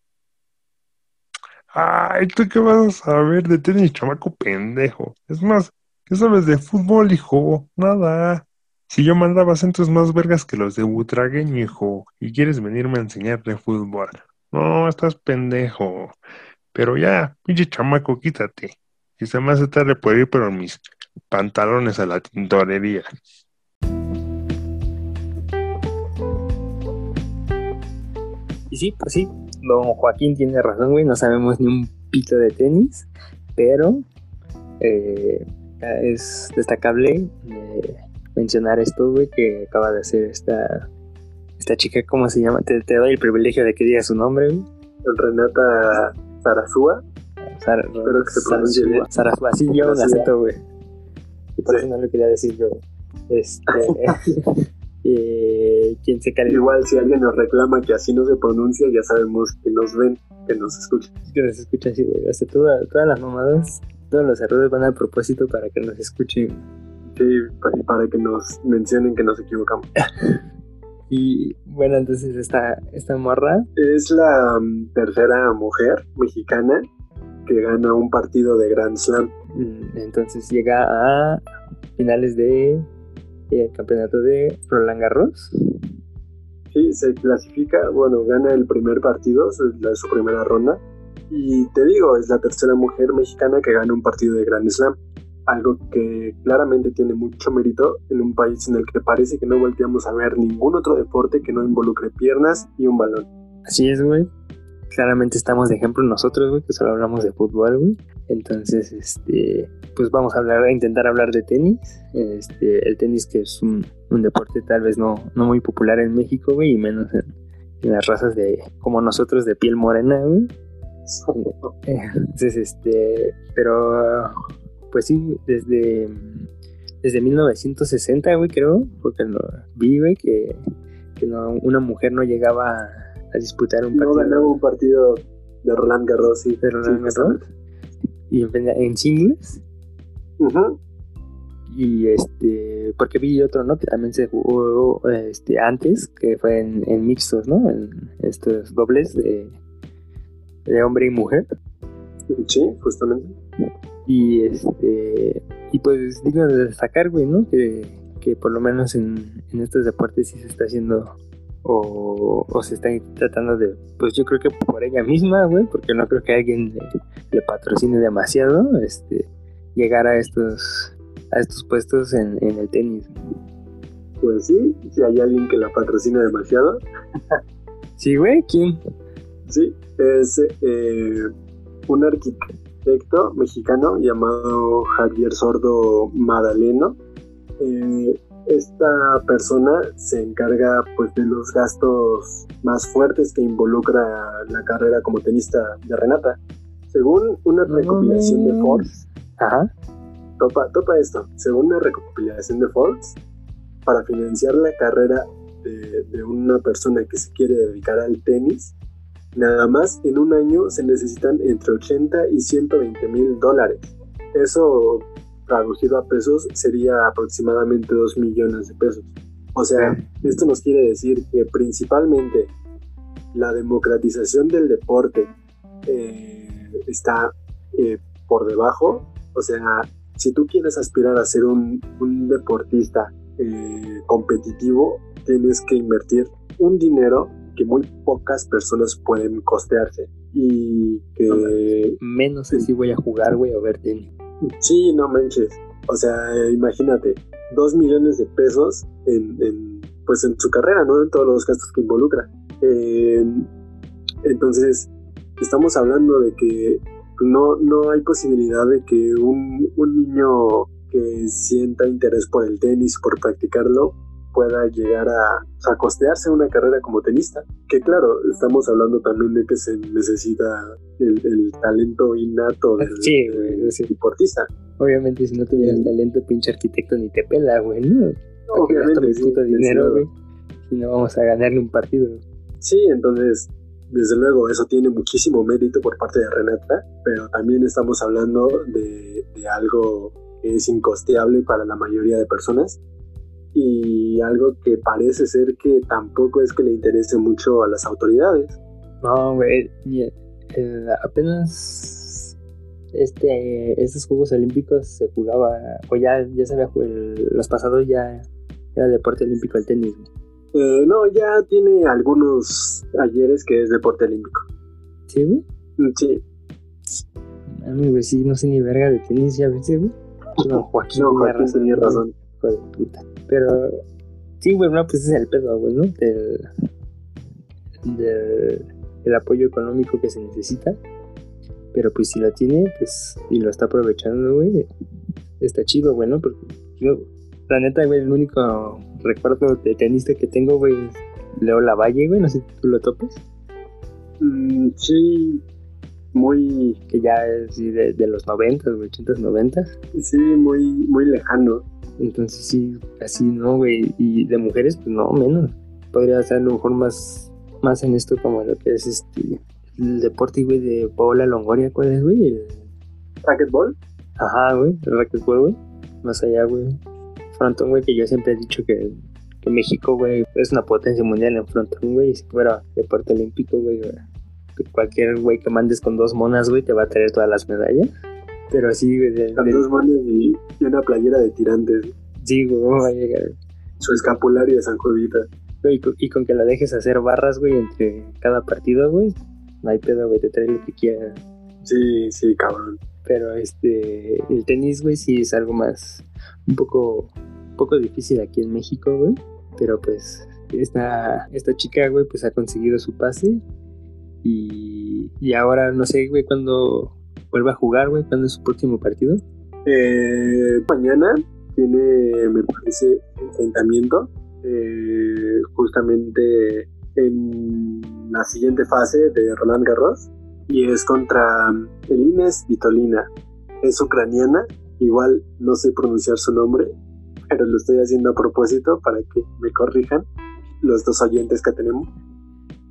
Speaker 4: Ay, ¿tú qué vas a saber de tenis, chamaco pendejo? Es más, ¿qué sabes de fútbol, hijo? Nada. Si yo mandaba centros más vergas que los de Butragueño, hijo, y quieres venirme a enseñar de fútbol. No, estás pendejo. Pero ya, pinche chamaco, quítate. Y se me hace tarde por ir por mis pantalones a la tintorería.
Speaker 2: Y sí, pues sí, don Joaquín tiene razón, güey, no sabemos ni un pito de tenis, pero eh, es destacable eh, mencionar esto, güey, que acaba de hacer esta, esta chica, ¿cómo se llama? Te, te doy el privilegio de que digas su nombre, güey.
Speaker 1: Renata Zarazúa.
Speaker 2: Sara,
Speaker 1: Espero que se pronuncie bien.
Speaker 2: Sarasua, sí, yo
Speaker 1: Sarasua.
Speaker 2: acento, güey. Y por
Speaker 1: Sí.
Speaker 2: eso no lo quería decir yo. Este, <laughs> eh, quien se califica
Speaker 1: Igual si alguien nos reclama que así no se pronuncia, ya sabemos que nos ven, que nos escuchan.
Speaker 2: que nos escucha así, güey. O sea, toda- todas las mamadas, todos los errores van a propósito para que nos escuchen.
Speaker 1: Sí, y para que nos mencionen que nos equivocamos. <laughs>
Speaker 2: Y bueno, entonces esta, esta morra,
Speaker 1: Es la mm, tercera mujer mexicana que gana un partido de Grand Slam.
Speaker 2: mm, entonces llega a finales de eh, campeonato de Roland Garros.
Speaker 1: Sí, se clasifica, bueno, gana el primer partido, su primera ronda. Y te digo, es la tercera mujer mexicana que gana un partido de Grand Slam. Algo que claramente tiene mucho mérito en un país en el que parece que no volteamos a ver ningún otro deporte que no involucre piernas y un balón.
Speaker 2: Así es, güey. Claramente estamos de ejemplo nosotros, güey, que solo hablamos de fútbol, güey. Entonces, este, pues vamos a hablar, a intentar hablar de tenis. Este, el tenis que es un, deporte tal vez no, no muy popular en México, güey, y menos en, en las razas de, como nosotros, de piel morena, güey. Entonces, este, pero, pues sí, desde, desde 1960, güey, creo, porque lo vi, güey, que, que no- una mujer no llegaba a, disputar un
Speaker 1: No
Speaker 2: partido
Speaker 1: ganaba un partido de Roland Garros, sí.
Speaker 2: de Roland Garros y en, en singles. Y este, porque vi otro, ¿no? Que también se jugó este, antes, que fue en, en mixtos, ¿no? En estos dobles de, de hombre y mujer.
Speaker 1: Sí, justamente.
Speaker 2: Y este y pues digno de destacar, güey, ¿no? Que, que por lo menos en, en estos deportes sí se está haciendo o, o se está tratando de, pues yo creo que por ella misma, güey, porque no creo que alguien le, le patrocine demasiado, este, llegar a estos a estos puestos en, en el tenis.
Speaker 1: Pues sí, si hay alguien que la patrocina demasiado,
Speaker 2: Sí, güey, ¿quién?
Speaker 1: Sí, es eh, un arquitecto mexicano llamado Javier Sordo Madaleno. Eh, esta persona se encarga pues de los gastos más fuertes que involucra la carrera como tenista de Renata. Según una recopilación de Forbes,
Speaker 2: Ajá.
Speaker 1: Topa, topa esto. Según una recopilación de Forbes, para financiar la carrera de, de una persona que se quiere dedicar al tenis, nada más en un año se necesitan entre 80 y 120 mil dólares. Eso, traducido a pesos, sería aproximadamente 2 millones de pesos. O sea, esto nos quiere decir que principalmente la democratización del deporte eh, está eh, por debajo. O sea, si tú quieres aspirar a ser un, un deportista eh, competitivo, tienes que invertir un dinero que muy pocas personas pueden costearse. Y que...
Speaker 2: Menos sé si voy a jugar, güey, o ver tenis.
Speaker 1: Sí, no manches. O sea, imagínate, dos millones de pesos en, en, pues en su carrera, ¿no? En todos los gastos que involucra. Eh, entonces, estamos hablando de que no, no hay posibilidad de que un, un niño que sienta interés por el tenis, por practicarlo, pueda llegar a, a, costearse una carrera como tenista. Que claro, estamos hablando también de que se necesita el, el talento innato del,
Speaker 2: Sí,
Speaker 1: del
Speaker 2: sí.
Speaker 1: deportista.
Speaker 2: Obviamente, si no tuvieras talento, pinche arquitecto ni te pela, güey, ¿no? ¿Para qué gasto mi
Speaker 1: sí,
Speaker 2: dinero, güey? Si no vamos a ganarle un partido.
Speaker 1: Sí, entonces, desde luego, eso tiene muchísimo mérito por parte de Renata, pero también estamos hablando de, de algo que es incosteable para la mayoría de personas y algo que parece ser que tampoco es que le interese mucho a las autoridades.
Speaker 2: No, güey, eh, apenas este estos Juegos Olímpicos se jugaba, o ya, ya se había jugado, los pasados ya era deporte olímpico el tenis.
Speaker 1: Eh, no, ya tiene algunos ayeres que es deporte olímpico.
Speaker 2: ¿Sí, güey?
Speaker 1: Mm, Sí,
Speaker 2: A mí, güey, sí, no sé ni verga de tenis, ya ves, güey. <laughs> No, Joaquín,
Speaker 1: no, Joaquín tenía razón.
Speaker 2: Hijo de puta. Pero sí, güey, no, pues es el pedo, güey, ¿no? Del, del el apoyo económico que se necesita. Pero pues si lo tiene, pues, y lo está aprovechando, güey, está chido, güey, ¿no? Porque yo, la neta, güey, el único recuerdo de tenista que tengo, güey, es Leo Lavalle, güey, no sé si tú lo topes,
Speaker 1: Mm, sí, muy,
Speaker 2: que ya es de, de los 90, güey, 80s, 90
Speaker 1: sí, muy, muy lejano.
Speaker 2: Entonces sí, así, ¿no, güey? Y de mujeres, pues no, menos. Podría ser a lo mejor más, más en esto como lo que es este el deporte, güey, de Paola Longoria, ¿cuál es, güey? El-
Speaker 1: Racquetball,
Speaker 2: Ajá, güey, el racquetball, güey. Más allá, güey. Frontón, güey, que yo siempre he dicho que, que México, güey, es una potencia mundial en frontón, güey. Y si fuera deporte olímpico, güey, cualquier güey que mandes con dos monas, güey, te va a traer todas las medallas. Pero así, güey, de, de-
Speaker 1: dos manos y, una playera de tirantes.
Speaker 2: sí, güey, ¿cómo va a llegar?
Speaker 1: Su escapulario de San Jovita.
Speaker 2: Y con, y con que la dejes hacer barras, güey, entre cada partido, güey, no hay pedo, güey, te trae lo que quieras.
Speaker 1: Sí, sí, cabrón.
Speaker 2: Pero este, el tenis, güey, sí es algo más, un poco, un poco difícil aquí en México, güey. Pero pues, esta, esta chica, güey, pues ha conseguido su pase. Y, y ahora, no sé, güey, cuando vuelva a jugar, güey, cuándo es su próximo partido.
Speaker 1: Eh, mañana tiene, me parece, enfrentamiento eh, justamente en la siguiente fase de Roland Garros y es contra Elines Vitolina. Es ucraniana, igual no sé pronunciar su nombre, pero lo estoy haciendo a propósito para que me corrijan los dos oyentes que tenemos.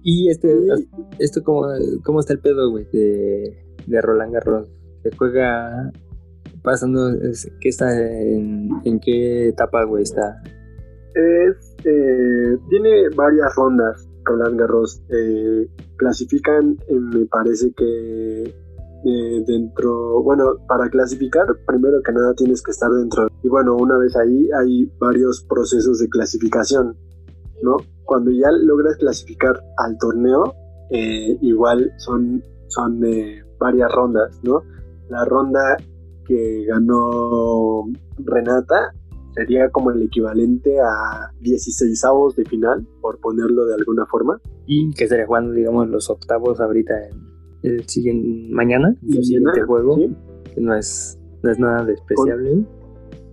Speaker 2: Y este,
Speaker 1: Y-
Speaker 2: esto cómo, cómo está el pedo, güey, de, de Roland Garros. Se juega pasando, ¿qué está en, qué etapa, está?
Speaker 1: Es, eh, tiene varias rondas Roland Garros. Eh, clasifican, eh, me parece que dentro, bueno, para clasificar, primero que nada tienes que estar dentro. Y bueno, una vez ahí hay varios procesos de clasificación, ¿no? Cuando ya logras clasificar al torneo, igual son, son varias rondas, ¿no? La ronda que ganó Renata sería como el equivalente a 16 avos de final, por ponerlo de alguna forma.
Speaker 2: Y que estaría jugando, digamos, los octavos ahorita en el siguiente, mañana, el siguiente juego,
Speaker 1: ¿sí?
Speaker 2: que no es, no es nada despreciable.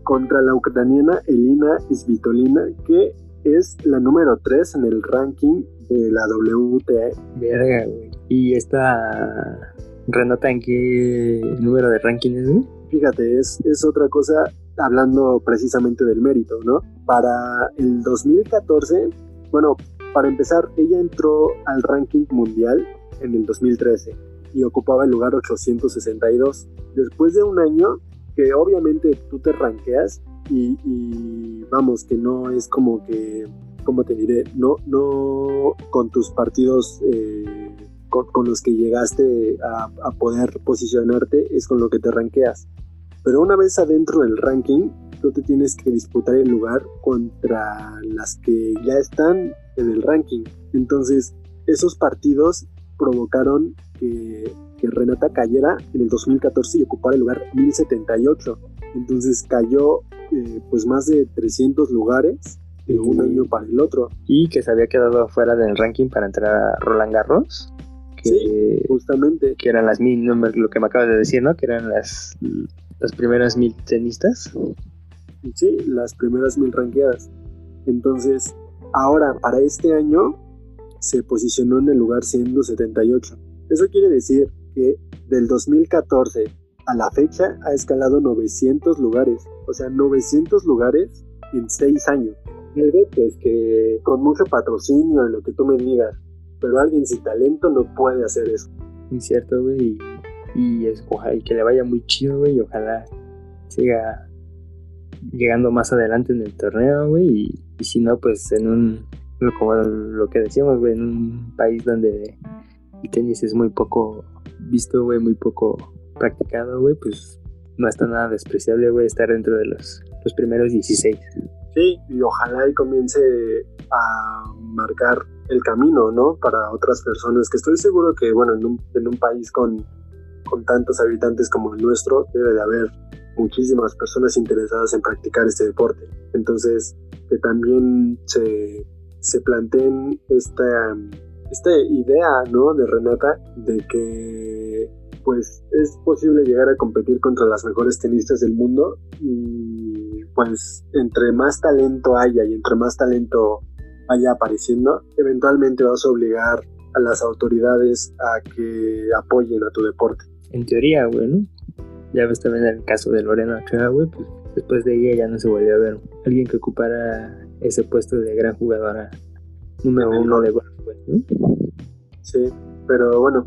Speaker 1: Contra la ucraniana Elina Svitolina, que es la número 3 en el ranking de la WTA.
Speaker 2: Verga, güey. Y esta Renata, ¿en qué número de ranking es?
Speaker 1: Fíjate, es, es otra cosa hablando precisamente del mérito, ¿no? Para el 2014, bueno, para empezar, ella entró al ranking mundial en el 2013 y ocupaba el lugar 862. Después de un año, que obviamente tú te ranqueas y, y vamos, que no es como que, ¿cómo te diré? No, no con tus partidos eh, con, con los que llegaste a, a poder posicionarte es con lo que te ranqueas. Pero una vez adentro del ranking, tú te tienes que disputar el lugar contra las que ya están en el ranking. Entonces, esos partidos provocaron que, que Renata cayera en el 2014 y ocupara el lugar 1078. Entonces cayó eh, pues más de 300 lugares de un año para el otro.
Speaker 2: Y que se había quedado fuera del ranking para entrar a Roland Garros. Que,
Speaker 1: Sí, justamente.
Speaker 2: que eran las mil, no lo que me acabas de decir, ¿no? Que eran las, las primeras mil tenistas.
Speaker 1: Sí, las primeras mil ranqueadas. Entonces, ahora para este año se posicionó en el lugar 178. Eso quiere decir que del 2014 a la fecha ha escalado 900 lugares. O sea, 900 lugares en 6 años. Algo pues que con mucho patrocinio en lo que tú me digas, pero alguien sin talento no puede hacer eso.
Speaker 2: Muy cierto, güey. Y, y es, ojalá, y que le vaya muy chido, güey. Y ojalá siga llegando más adelante en el torneo, güey. Y, y si no, pues en un, como lo que decíamos, güey, en un país donde el tenis es muy poco visto, güey, muy poco practicado, güey, pues no está nada despreciable, güey, estar dentro de los, los primeros 16.
Speaker 1: Sí, y ojalá y comience a marcar el camino, ¿no? Para otras personas, que estoy seguro que, bueno, en un, en un país con, con tantos habitantes como el nuestro, debe de haber muchísimas personas interesadas en practicar este deporte. Entonces, que también se, se planteen esta, esta idea, ¿no? De Renata, de que pues es posible llegar a competir contra las mejores tenistas del mundo y pues entre más talento haya y entre más talento vaya apareciendo, eventualmente vas a obligar a las autoridades a que apoyen a tu deporte.
Speaker 2: En teoría, güey, ¿no? Ya ves también el caso de Lorena Ochoa, güey, pues después de ella ya no se volvió a ver alguien que ocupara ese puesto de gran jugadora número uno
Speaker 1: gol.
Speaker 2: de golf, güey, ¿no?
Speaker 1: Sí, pero bueno,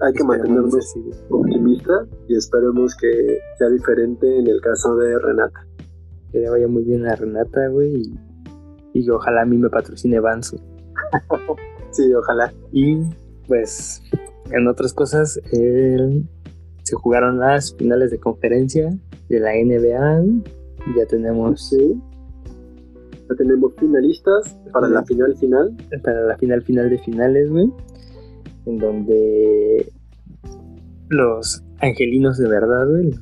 Speaker 1: hay que
Speaker 2: Esperemos
Speaker 1: mantenernos optimistas y esperemos que sea diferente en el caso de Renata.
Speaker 2: Que le vaya muy bien a Renata, güey, y, y ojalá a mí me patrocine Banzo. <laughs>
Speaker 1: Sí, ojalá.
Speaker 2: Y pues en otras cosas, eh, se jugaron las finales de conferencia de la NBA. Ya tenemos
Speaker 1: Sí. Ya tenemos finalistas para la final final.
Speaker 2: para la final final de finales, güey. En donde los angelinos de verdad, güey.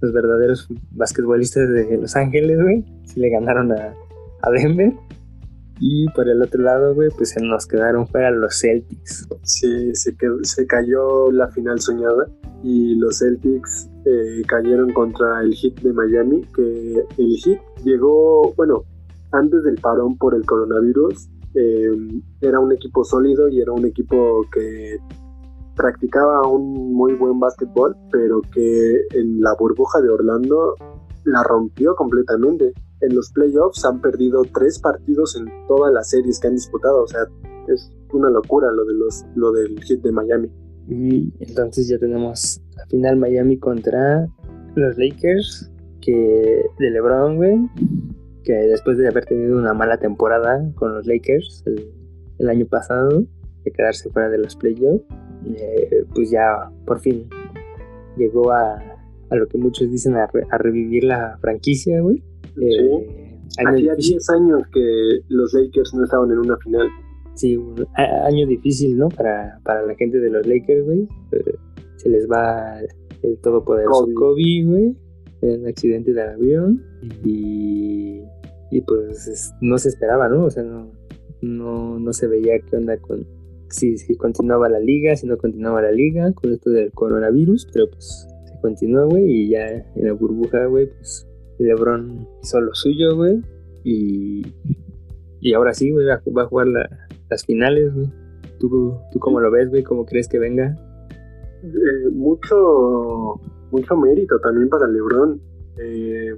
Speaker 2: Los verdaderos basquetbolistas de Los Ángeles, güey. Sí le ganaron a, a Denver. Y por el otro lado, güey, pues se nos quedaron fuera los Celtics.
Speaker 1: Sí, se, se cayó la final soñada y los Celtics eh, cayeron contra el Heat de Miami, que el Heat llegó, bueno, antes del parón por el coronavirus, eh, era un equipo sólido y era un equipo que practicaba un muy buen básquetbol, pero que en la burbuja de Orlando la rompió completamente. En los playoffs han perdido tres partidos en todas las series que han disputado, o sea, es una locura lo de los lo del hit de Miami.
Speaker 2: Entonces ya tenemos la final Miami contra los Lakers, que de LeBron, güey, que después de haber tenido una mala temporada con los Lakers el, el año pasado, de quedarse fuera de los playoffs, eh, pues ya por fin llegó a, a lo que muchos dicen a, re- a revivir la franquicia, güey. Eh, año
Speaker 1: Hacía
Speaker 2: difícil.
Speaker 1: 10 años que los Lakers no estaban en una final.
Speaker 2: Sí, un año difícil, ¿no? Para, para la gente de los Lakers, güey. Eh, Se les va el todopoderoso
Speaker 1: Kobe.
Speaker 2: Kobe, güey, un accidente de avión. Y, y pues es- no se esperaba, ¿no? O sea, no, no, no se veía qué onda con si, si continuaba la liga, si no continuaba la liga, con esto del coronavirus, pero pues se continuó, güey, y ya en la burbuja, güey, pues LeBron hizo lo suyo, güey, y, y ahora sí, güey, va, va a jugar la- las finales, güey. ¿Tú, ¿Tú cómo lo ves, güey? ¿Cómo crees que venga?
Speaker 1: Eh, mucho, mucho mérito también para LeBron. Eh,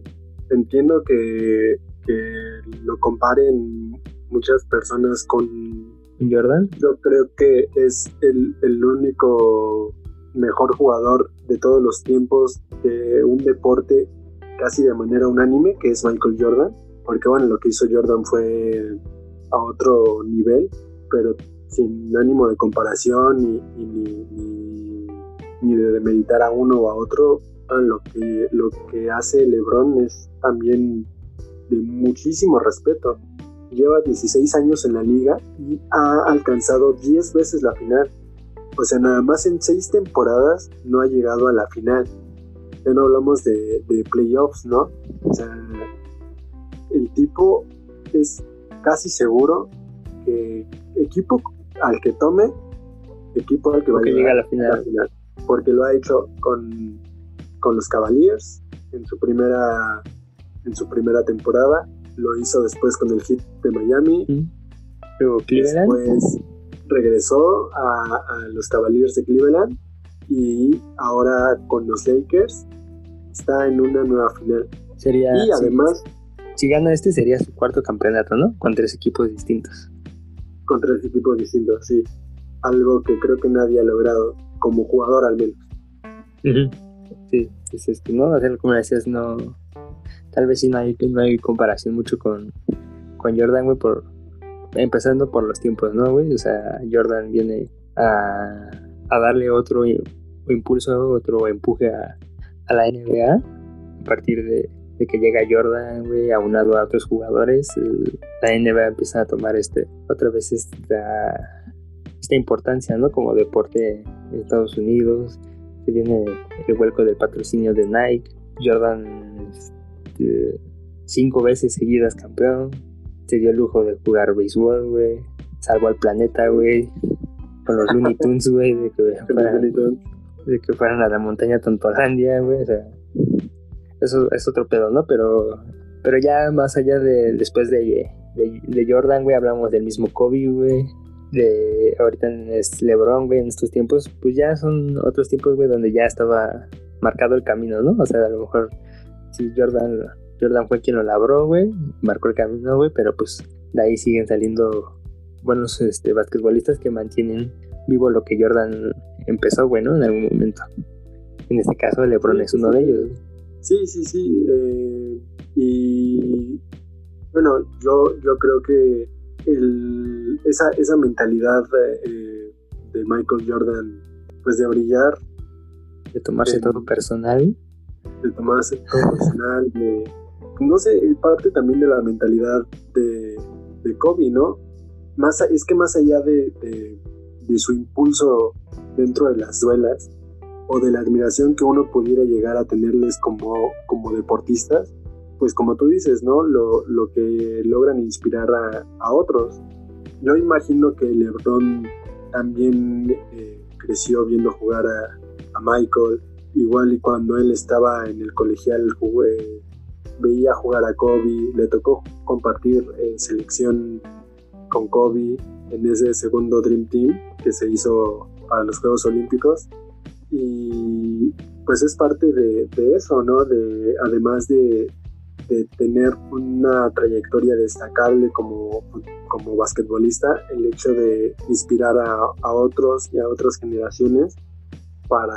Speaker 1: entiendo que, que lo comparen muchas personas con
Speaker 2: Jordan.
Speaker 1: Yo creo que es el, el único mejor jugador de todos los tiempos de un deporte casi de manera unánime, que es Michael Jordan. Porque bueno, lo que hizo Jordan fue a otro nivel, pero sin ánimo de comparación ni, ni- ni de demeritar a uno o a otro, ah, lo que, lo que hace LeBron es también de muchísimo respeto. Lleva 16 años en la liga y ha alcanzado 10 veces la final. O sea, nada más en 6 temporadas no ha llegado a la final. Ya no hablamos de, de playoffs, ¿no? O sea, el tipo es casi seguro que equipo al que tome, equipo al que va a llegar
Speaker 2: a la final.
Speaker 1: la final. Porque lo ha hecho con, con los Cavaliers en su primera en su primera temporada, lo hizo después con el Heat de Miami,
Speaker 2: Cleveland.
Speaker 1: después regresó a, a los Cavaliers de Cleveland y ahora con los Lakers está en una nueva final.
Speaker 2: Sería,
Speaker 1: Y además
Speaker 2: si gana este sería su cuarto campeonato, ¿no? Con tres equipos distintos.
Speaker 1: con tres equipos distintos, sí. Algo que creo que nadie ha logrado, como jugador al menos.
Speaker 2: Sí, es esto, ¿no? O sea, como decías, no. Tal vez sí no hay, no hay comparación mucho con, con Jordan, güey, por. Empezando por los tiempos, ¿no, güey? O sea, Jordan viene a, a darle otro impulso, otro empuje a, la NBA a partir de, que llega Jordan, güey, aunado a otros jugadores. la NBA empieza a tomar este otra vez esta, esta importancia, ¿no? Como deporte en Estados Unidos se viene el vuelco del patrocinio de Nike, Jordan este, cinco veces seguidas campeón, se dio el lujo de jugar béisbol, güey, salvó al planeta, güey, con los Looney <laughs> Tunes, güey, de que fueran, de que fueran a la montaña Tontolandia, güey, o sea, eso es otro pedo, ¿no? Pero, pero ya más allá de, después de, de, de Jordan, güey, hablamos del mismo Kobe, güey, de ahorita en este LeBron, güey, en estos tiempos, pues ya son otros tiempos, güey, donde ya estaba marcado el camino, ¿no? O sea, a lo mejor si Jordan, Jordan fue quien lo labró, güey, marcó el camino, güey, pero pues de ahí siguen saliendo buenos este, basquetbolistas que mantienen vivo lo que Jordan empezó, güey, ¿no? En algún momento. En este caso, LeBron es uno de ellos.
Speaker 1: Sí, sí, sí. eh, y bueno, yo, yo creo que el, esa, esa mentalidad eh, de Michael Jordan, pues de brillar,
Speaker 2: De tomarse todo personal.
Speaker 1: de tomarse todo personal, de, no sé, parte también de la mentalidad de, de Kobe, ¿no? Más, es que más allá de, de- su impulso dentro de las duelas o de la admiración que uno pudiera llegar a tenerles como, como deportistas, pues como tú dices, ¿no? Lo, lo que logran inspirar a, otros. Yo imagino que LeBron también eh, creció viendo jugar a, a Michael, igual y cuando él estaba en el colegial jugué, veía jugar a Kobe, le tocó compartir eh, selección con Kobe en ese segundo Dream Team que se hizo para los Juegos Olímpicos y pues es parte de, de eso, ¿no? De, además de, de tener una trayectoria destacable como, como basquetbolista, el hecho de inspirar a, a otros y a otras generaciones para,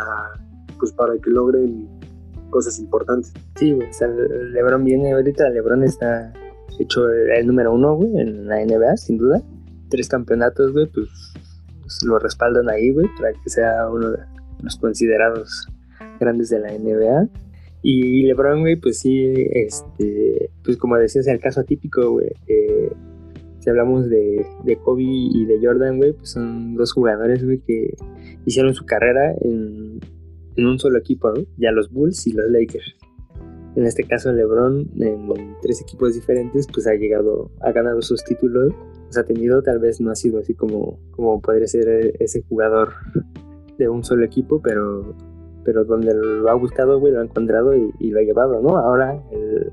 Speaker 1: pues para que logren cosas importantes.
Speaker 2: Sí, o sea, LeBron viene ahorita, LeBron está hecho el, número uno, güey, en la NBA, sin duda. Tres campeonatos, güey, pues, pues, lo respaldan ahí, güey, para que sea uno de los considerados grandes de la NBA. Y LeBron, güey, pues sí, este, pues como decías, el caso atípico, güey, eh, si hablamos de, de Kobe y de Jordan, güey, pues son dos jugadores, güey, que hicieron su carrera en, un solo equipo. Ya los Bulls y los Lakers. En este caso, LeBron, en tres equipos diferentes, pues ha llegado, ha ganado sus títulos, los ha tenido, tal vez no ha sido así como, como podría ser ese jugador de un solo equipo, pero, pero donde lo ha buscado, güey, lo ha encontrado y, lo ha llevado, ¿no? Ahora, el,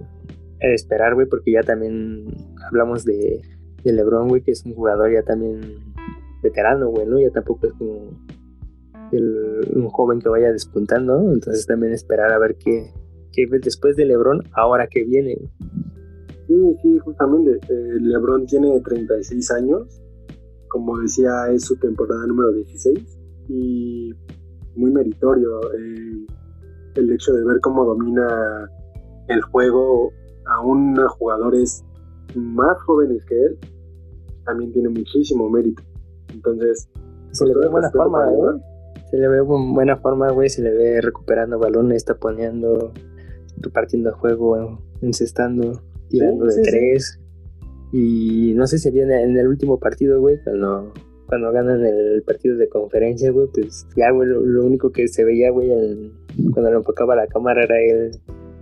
Speaker 2: esperar, güey, porque ya también hablamos de, de LeBron, güey, que es un jugador ya también veterano, güey, ¿no? Ya tampoco es como el- un joven que vaya despuntando, entonces también esperar a ver qué, qué después de LeBron, ahora que viene.
Speaker 1: Sí, sí, justamente. eh, LeBron tiene 36 años. Como decía, es su temporada número 16. Y muy meritorio eh, el hecho de ver cómo domina el juego aún a jugadores más jóvenes que él. También tiene muchísimo mérito. Entonces,
Speaker 2: Se le
Speaker 1: pues,
Speaker 2: ve buena
Speaker 1: respeto
Speaker 2: forma, ¿eh? Se le ve bu- buena forma, güey. Se le ve recuperando balones, taponeando, repartiendo juego, encestando, tirando
Speaker 1: Sí,
Speaker 2: de
Speaker 1: sí, sí.
Speaker 2: tres. Y no sé si viene en el último partido, güey, cuando, cuando ganan el partido de conferencia, güey, pues ya, güey, lo, lo único que se veía, güey, el- cuando lo enfocaba la cámara era él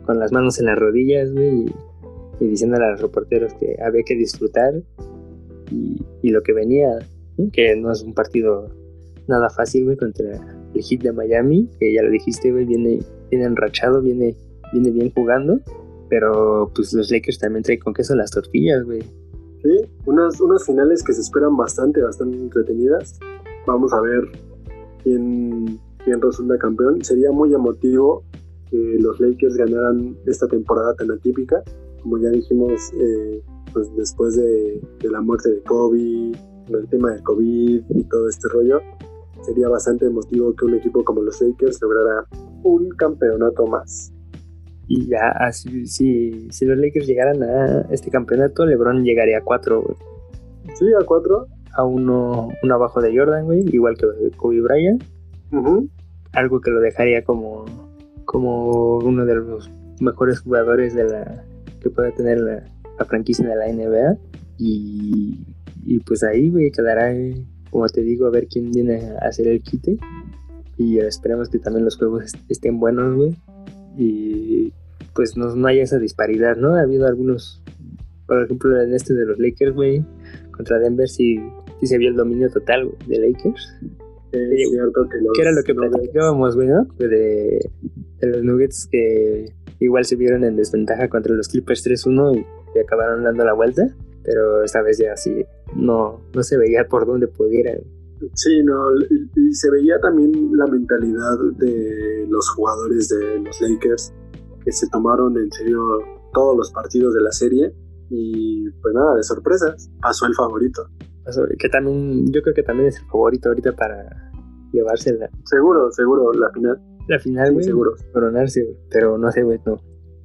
Speaker 2: con las manos en las rodillas, güey, y, y diciendo a los reporteros que había que disfrutar y, y lo que venía, que no es un partido nada fácil, güey, contra el Heat de Miami, que ya lo dijiste, güey, viene, viene enrachado, viene, viene bien jugando, pero pues los Lakers también traen con queso las tortillas, güey.
Speaker 1: Sí, unas, unas finales que se esperan bastante, bastante entretenidas. Vamos a ver quién, quién resulta campeón. Sería muy emotivo que los Lakers ganaran esta temporada tan atípica. Como ya dijimos, eh, pues después de, de la muerte de Kobe, el tema del COVID y todo este rollo, sería bastante emotivo que un equipo como los Lakers lograra un campeonato más.
Speaker 2: Y ya, así, si, si los Lakers llegaran a este campeonato, LeBron llegaría a cuatro, güey.
Speaker 1: Sí, a cuatro.
Speaker 2: A uno, uno abajo de Jordan, güey, igual que Kobe Bryant. Algo que lo dejaría como, como uno de los mejores jugadores de la que pueda tener la, la franquicia de la NBA y, y pues ahí güey quedará eh, como te digo a ver quién viene a hacer el quite y esperemos que también los juegos est- estén buenos güey y pues no, no haya esa disparidad no ha habido algunos por ejemplo en este de los Lakers güey contra Denver sí, sí se vio el dominio total de Lakers
Speaker 1: cierto que los
Speaker 2: que era lo que platicábamos, güey, ¿no? De, de los Nuggets que igual se vieron en desventaja contra los Clippers 3-1 y, y acabaron dando la vuelta, pero esta vez ya sí, no, no se veía por dónde pudieran.
Speaker 1: Sí, no, y, y se veía también la mentalidad de los jugadores de los Lakers que se tomaron en serio todos los partidos de la serie y pues nada, de sorpresas, pasó el favorito.
Speaker 2: Que también, yo creo que también es el favorito ahorita para llevarse la,
Speaker 1: Seguro, seguro, la final.
Speaker 2: la final,
Speaker 1: Sí,
Speaker 2: güey.
Speaker 1: seguro.
Speaker 2: Coronarse, güey. Pero no sé, güey, no.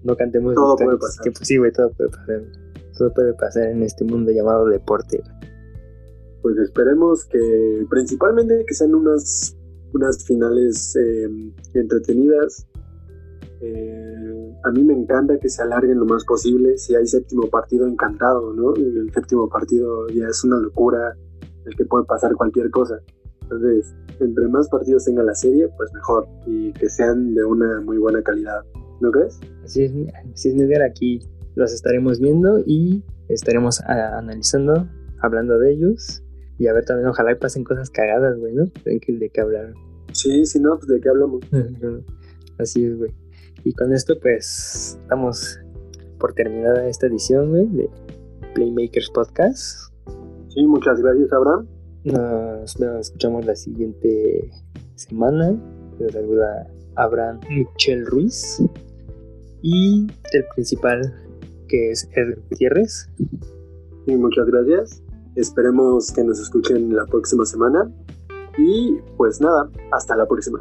Speaker 2: No cantemos.
Speaker 1: Todo puede pasar.
Speaker 2: Que, pues, sí, güey, todo puede pasar. Todo puede pasar en este mundo llamado deporte, güey.
Speaker 1: Pues esperemos que principalmente que sean unas, unas finales eh, entretenidas. Eh, a mí me encanta que se alarguen lo más posible. Si hay séptimo partido, encantado, ¿no? Y el séptimo partido ya es una locura, el que puede pasar cualquier cosa. Entonces, entre más partidos tenga la serie, pues mejor. Y que sean de una muy buena calidad. ¿No crees?
Speaker 2: Así es, así es, Edgar, aquí los estaremos viendo y estaremos a- analizando, hablando de ellos. Y a ver también, ojalá y pasen cosas cagadas, güey, ¿no? Ven que de qué hablar.
Speaker 1: Sí, si no, pues de qué hablamos. <laughs>
Speaker 2: Así es, güey. Y con esto, pues, estamos por terminada esta edición, güey, de Playmakers Podcast.
Speaker 1: Sí, muchas gracias, Abraham.
Speaker 2: Nos, nos escuchamos la siguiente semana. Les saluda Abraham Michel Ruiz. Y el principal, que es Edgar Gutiérrez.
Speaker 1: Y muchas gracias. Esperemos que nos escuchen la próxima semana. Y pues nada, hasta la próxima.